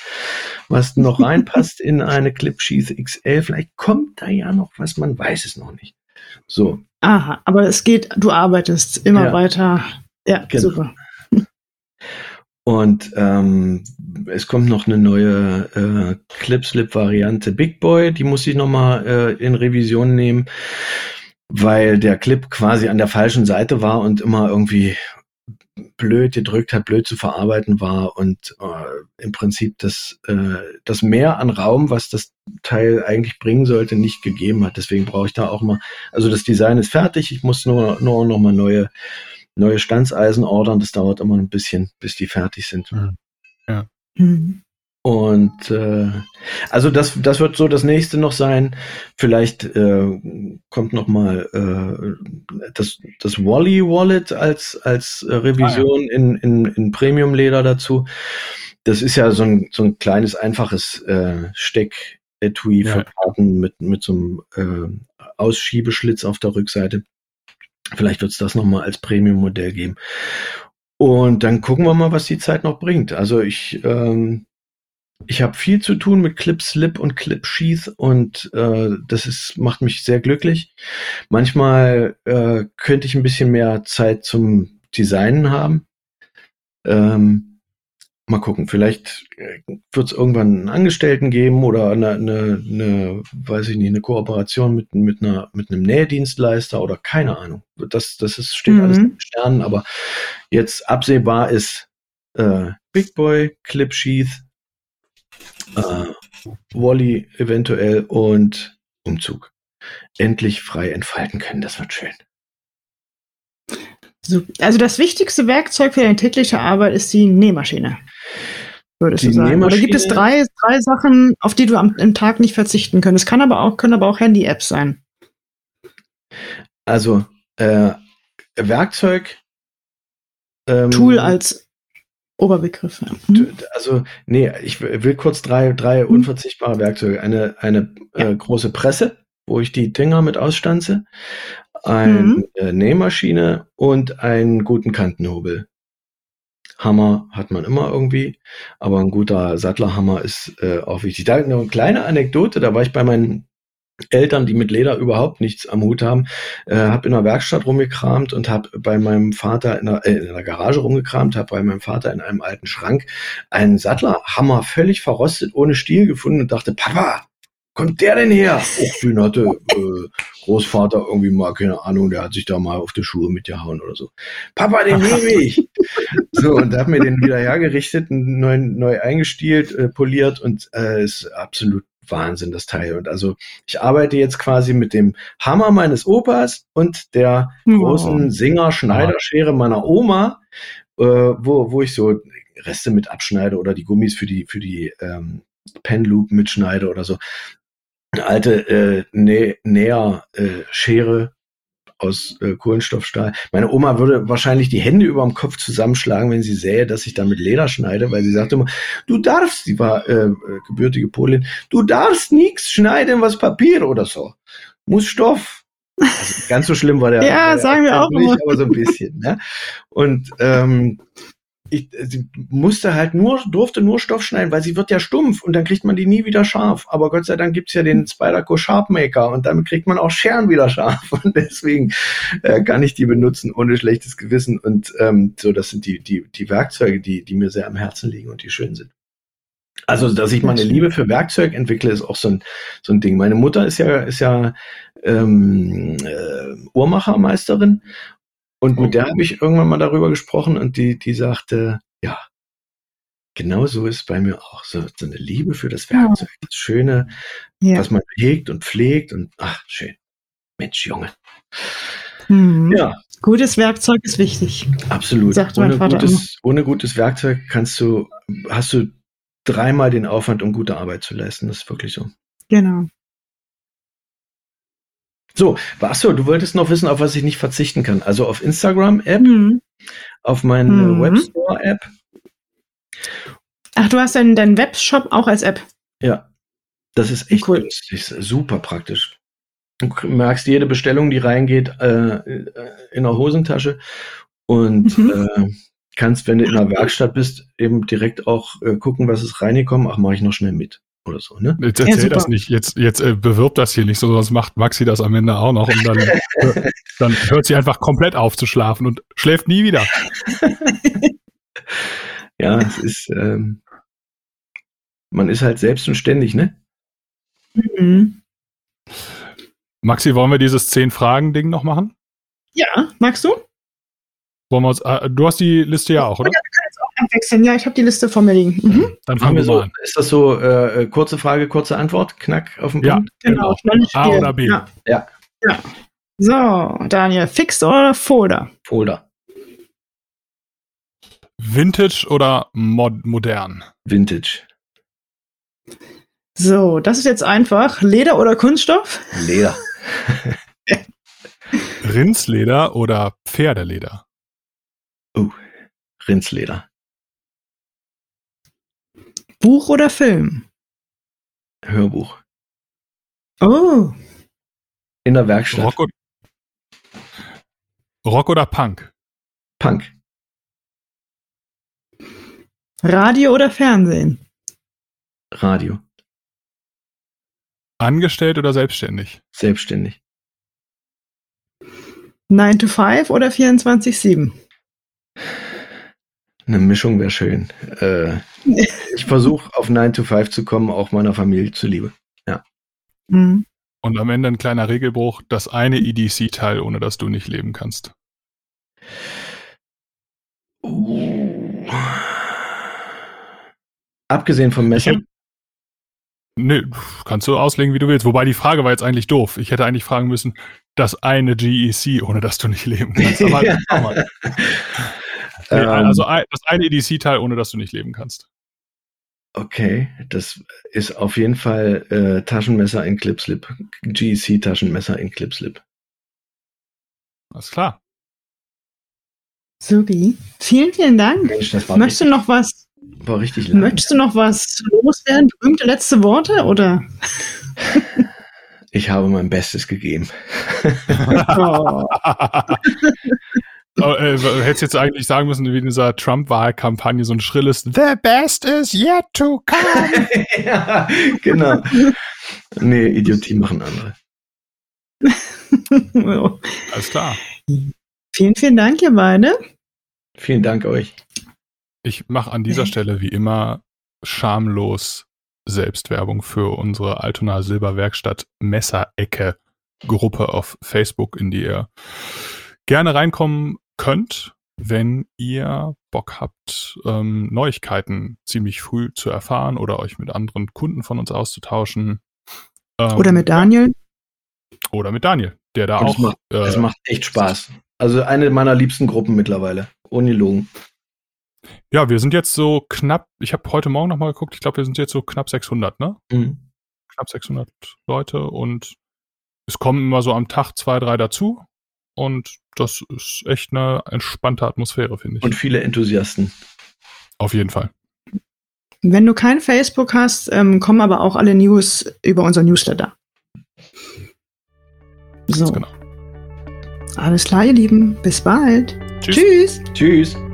was noch reinpasst in eine Clip Sheath XL. Vielleicht kommt da ja noch was, man weiß es noch nicht. So. Aha, aber es geht, du arbeitest immer ja. weiter. Ja, genau. super. Und ähm, es kommt noch eine neue äh, Clip-Slip-Variante Big Boy, die muss ich nochmal äh, in Revision nehmen, weil der Clip quasi an der falschen Seite war und immer irgendwie blöd gedrückt hat, blöd zu verarbeiten war und äh, im Prinzip das, äh, das Mehr an Raum, was das Teil eigentlich bringen sollte, nicht gegeben hat. Deswegen brauche ich da auch mal, also das Design ist fertig, ich muss nur, nur noch mal neue neue Standseisen ordern. Das dauert immer ein bisschen, bis die fertig sind. Mhm. Ja. Mhm. Und äh, also das, das wird so das nächste noch sein. Vielleicht äh, kommt noch mal äh, das, das Wally Wallet als als äh, Revision ah, ja. in, in, in Premium Leder dazu. Das ist ja so ein, so ein kleines einfaches äh, Steck Etui ja. für Karten mit mit so einem äh, Ausschiebeschlitz auf der Rückseite. Vielleicht wird es das nochmal als Premium-Modell geben. Und dann gucken wir mal, was die Zeit noch bringt. Also ich, ähm, ich habe viel zu tun mit Clip Slip und Clip Sheath und äh, das ist, macht mich sehr glücklich. Manchmal äh, könnte ich ein bisschen mehr Zeit zum Designen haben. Ähm, mal gucken, vielleicht äh, wird es irgendwann einen Angestellten geben oder eine, eine, eine, weiß ich nicht, eine Kooperation mit, mit, einer, mit einem Nähdienstleister oder keine Ahnung. Das, das ist, steht mhm. alles in den Sternen, aber jetzt absehbar ist äh, Big Boy, Clip Sheath, äh, Wally eventuell und Umzug. Endlich frei entfalten können, das wird schön. Also das wichtigste Werkzeug für deine tägliche Arbeit ist die Nähmaschine, würdest die du sagen. Oder gibt es drei, drei Sachen, auf die du am, am Tag nicht verzichten könntest? Kann aber auch, können aber auch Handy-Apps sein. Also äh, Werkzeug. Ähm, Tool als Oberbegriffe. Mhm. Also, nee, ich will kurz drei, drei mhm. unverzichtbare Werkzeuge. Eine, eine ja. äh, große Presse, wo ich die Dinger mit ausstanze, eine mhm. Äh, Nähmaschine und einen guten Kantenhobel. Hammer hat man immer irgendwie, aber ein guter Sattlerhammer ist äh, auch wichtig. Da eine kleine Anekdote, da war ich bei meinen Eltern, die mit Leder überhaupt nichts am Hut haben, äh, habe in der Werkstatt rumgekramt und habe bei meinem Vater in der, äh, in der Garage rumgekramt, habe bei meinem Vater in einem alten Schrank einen Sattlerhammer völlig verrostet ohne Stiel gefunden und dachte, Papa, kommt der denn her? Och, den hatte äh, Großvater irgendwie mal, keine Ahnung, der hat sich da mal auf die Schuhe mitgehauen oder so. Papa, den nehme ich. so, und da hat mir den wieder hergerichtet, neu, neu eingestielt, äh, poliert und äh, ist absolut Wahnsinn, das Teil. Und also ich arbeite jetzt quasi mit dem Hammer meines Opas und der großen Singer-Schneiderschere meiner Oma, äh, wo, wo ich so Reste mit abschneide oder die Gummis für die, für die ähm, Penloop mitschneide oder so alte äh, Nä Näher-Schere äh, aus äh, Kohlenstoffstahl. Meine Oma würde wahrscheinlich die Hände über dem Kopf zusammenschlagen, wenn sie sähe, dass ich damit Leder schneide, weil sie sagte immer, du darfst, sie war äh, äh gebürtige Polin, du darfst nichts schneiden, was Papier oder so. Muss Stoff. Also ganz so schlimm war der. ja, sagen wir auch nicht, aber so ein bisschen. Ne? Und ähm, ich, sie musste halt nur, durfte nur Stoff schneiden, weil sie wird ja stumpf und dann kriegt man die nie wieder scharf. Aber Gott sei Dank gibt's ja den Spyderco Sharpmaker und damit kriegt man auch Scheren wieder scharf. Und deswegen äh, kann ich die benutzen ohne schlechtes Gewissen. Und ähm, so, das sind die, die, die Werkzeuge, die, die mir sehr am Herzen liegen und die schön sind. Also, dass ich meine Liebe für Werkzeug entwickle, ist auch so ein, so ein Ding. Meine Mutter ist ja, ist ja ähm, äh, Uhrmachermeisterin und mit der habe ich irgendwann mal darüber gesprochen und die, die sagte, ja, genau so ist bei mir auch. So, so eine Liebe für das Werkzeug, das Schöne, ja. was man hegt und pflegt und ach, schön. Mensch, Junge. Mhm. Ja. Gutes Werkzeug ist wichtig. Absolut. Sagt ohne, gutes, ohne gutes Werkzeug kannst du, hast du dreimal den Aufwand, um gute Arbeit zu leisten. Das ist wirklich so. Genau. So, achso, du wolltest noch wissen, auf was ich nicht verzichten kann. Also auf Instagram-App, mhm. auf meine mhm. Webstore-App. Ach, du hast deinen, deinen Webshop auch als App. Ja, das ist echt cool. günstig, super praktisch. Du merkst jede Bestellung, die reingeht, äh, in der Hosentasche und mhm. äh, kannst, wenn du in der Werkstatt bist, eben direkt auch äh, gucken, was ist reingekommen. Ach, mache ich noch schnell mit oder so, ne? Jetzt erzähl ja, das nicht. Jetzt, jetzt äh, bewirbt das hier nicht so, sonst macht Maxi das am Ende auch noch und dann, dann hört sie einfach komplett auf zu schlafen und schläft nie wieder. ja, es ist, ähm, man ist halt selbst und ständig, ne? Mhm. Maxi, wollen wir dieses Zehn-Fragen-Ding noch machen? Ja, magst du? Wollen wir uns, äh, du hast die Liste ja auch, oder? Ja, abwechseln. Ja, ich habe die Liste vor mir liegen. Mhm. Dann fangen wir so an. Ist das so äh, kurze Frage, kurze Antwort? Knack auf den Punkt? Ja, genau. A oder B? Ja. ja. ja. So, Daniel, Fixed oder Folder? Folder. Vintage oder mod modern? Vintage. So, das ist jetzt einfach. Leder oder Kunststoff? Leder. Rindsleder oder Pferdeleder? Oh, Rindsleder. Buch oder Film? Hörbuch. Oh. In der Werkstatt. Rock, oder, Rock oder Punk? Punk. Radio oder Fernsehen? Radio. Angestellt oder selbstständig? Selbstständig. 9 to 5 oder 24-7? Eine Mischung wäre schön. Äh, ich versuche auf 9 to 5 zu kommen, auch meiner Familie zuliebe. Ja. Mhm. Und am Ende ein kleiner Regelbruch, das eine EDC-Teil, ohne das du nicht leben kannst. Uh. Abgesehen vom Messer? Nö, kannst du auslegen, wie du willst. Wobei die Frage war jetzt eigentlich doof. Ich hätte eigentlich fragen müssen, das eine GEC, ohne das du nicht leben kannst. Aber nee, ähm, also das eine EDC-Teil, ohne das du nicht leben kannst. Okay, das ist auf jeden Fall äh, Taschenmesser in Clipslip. GEC-Taschenmesser in Clipslip. Alles klar. Subi. Vielen, vielen Dank. Mensch, Möchtest du noch was? War richtig lang. Möchtest du noch was loswerden? Berühmte letzte Worte oder? Ich habe mein Bestes gegeben. oh. oh, äh, hättest jetzt eigentlich sagen müssen, wie in dieser Trump-Wahlkampagne so ein schrilles The best is yet to come. ja, genau. Nee, Idiotie machen andere. Alles klar. Vielen, vielen Dank, ihr beide. Vielen Dank euch. Ich mache an dieser Stelle wie immer schamlos Selbstwerbung für unsere Altona Silberwerkstatt Messerecke Gruppe auf Facebook, in die ihr gerne reinkommen könnt, wenn ihr Bock habt, ähm, Neuigkeiten ziemlich früh zu erfahren oder euch mit anderen Kunden von uns auszutauschen. Ähm, oder mit Daniel. Oder mit Daniel, der da Und auch. Es macht, äh, es macht echt Spaß. Also eine meiner liebsten Gruppen mittlerweile. Ohne Logen. Ja, wir sind jetzt so knapp, ich habe heute Morgen nochmal geguckt, ich glaube, wir sind jetzt so knapp 600, ne? Mhm. Knapp 600 Leute und es kommen immer so am Tag zwei, drei dazu und das ist echt eine entspannte Atmosphäre, finde ich. Und viele Enthusiasten. Auf jeden Fall. Wenn du kein Facebook hast, ähm, kommen aber auch alle News über unser Newsletter. So. Genau. Alles klar, ihr Lieben. Bis bald. Tschüss. Tschüss. Tschüss.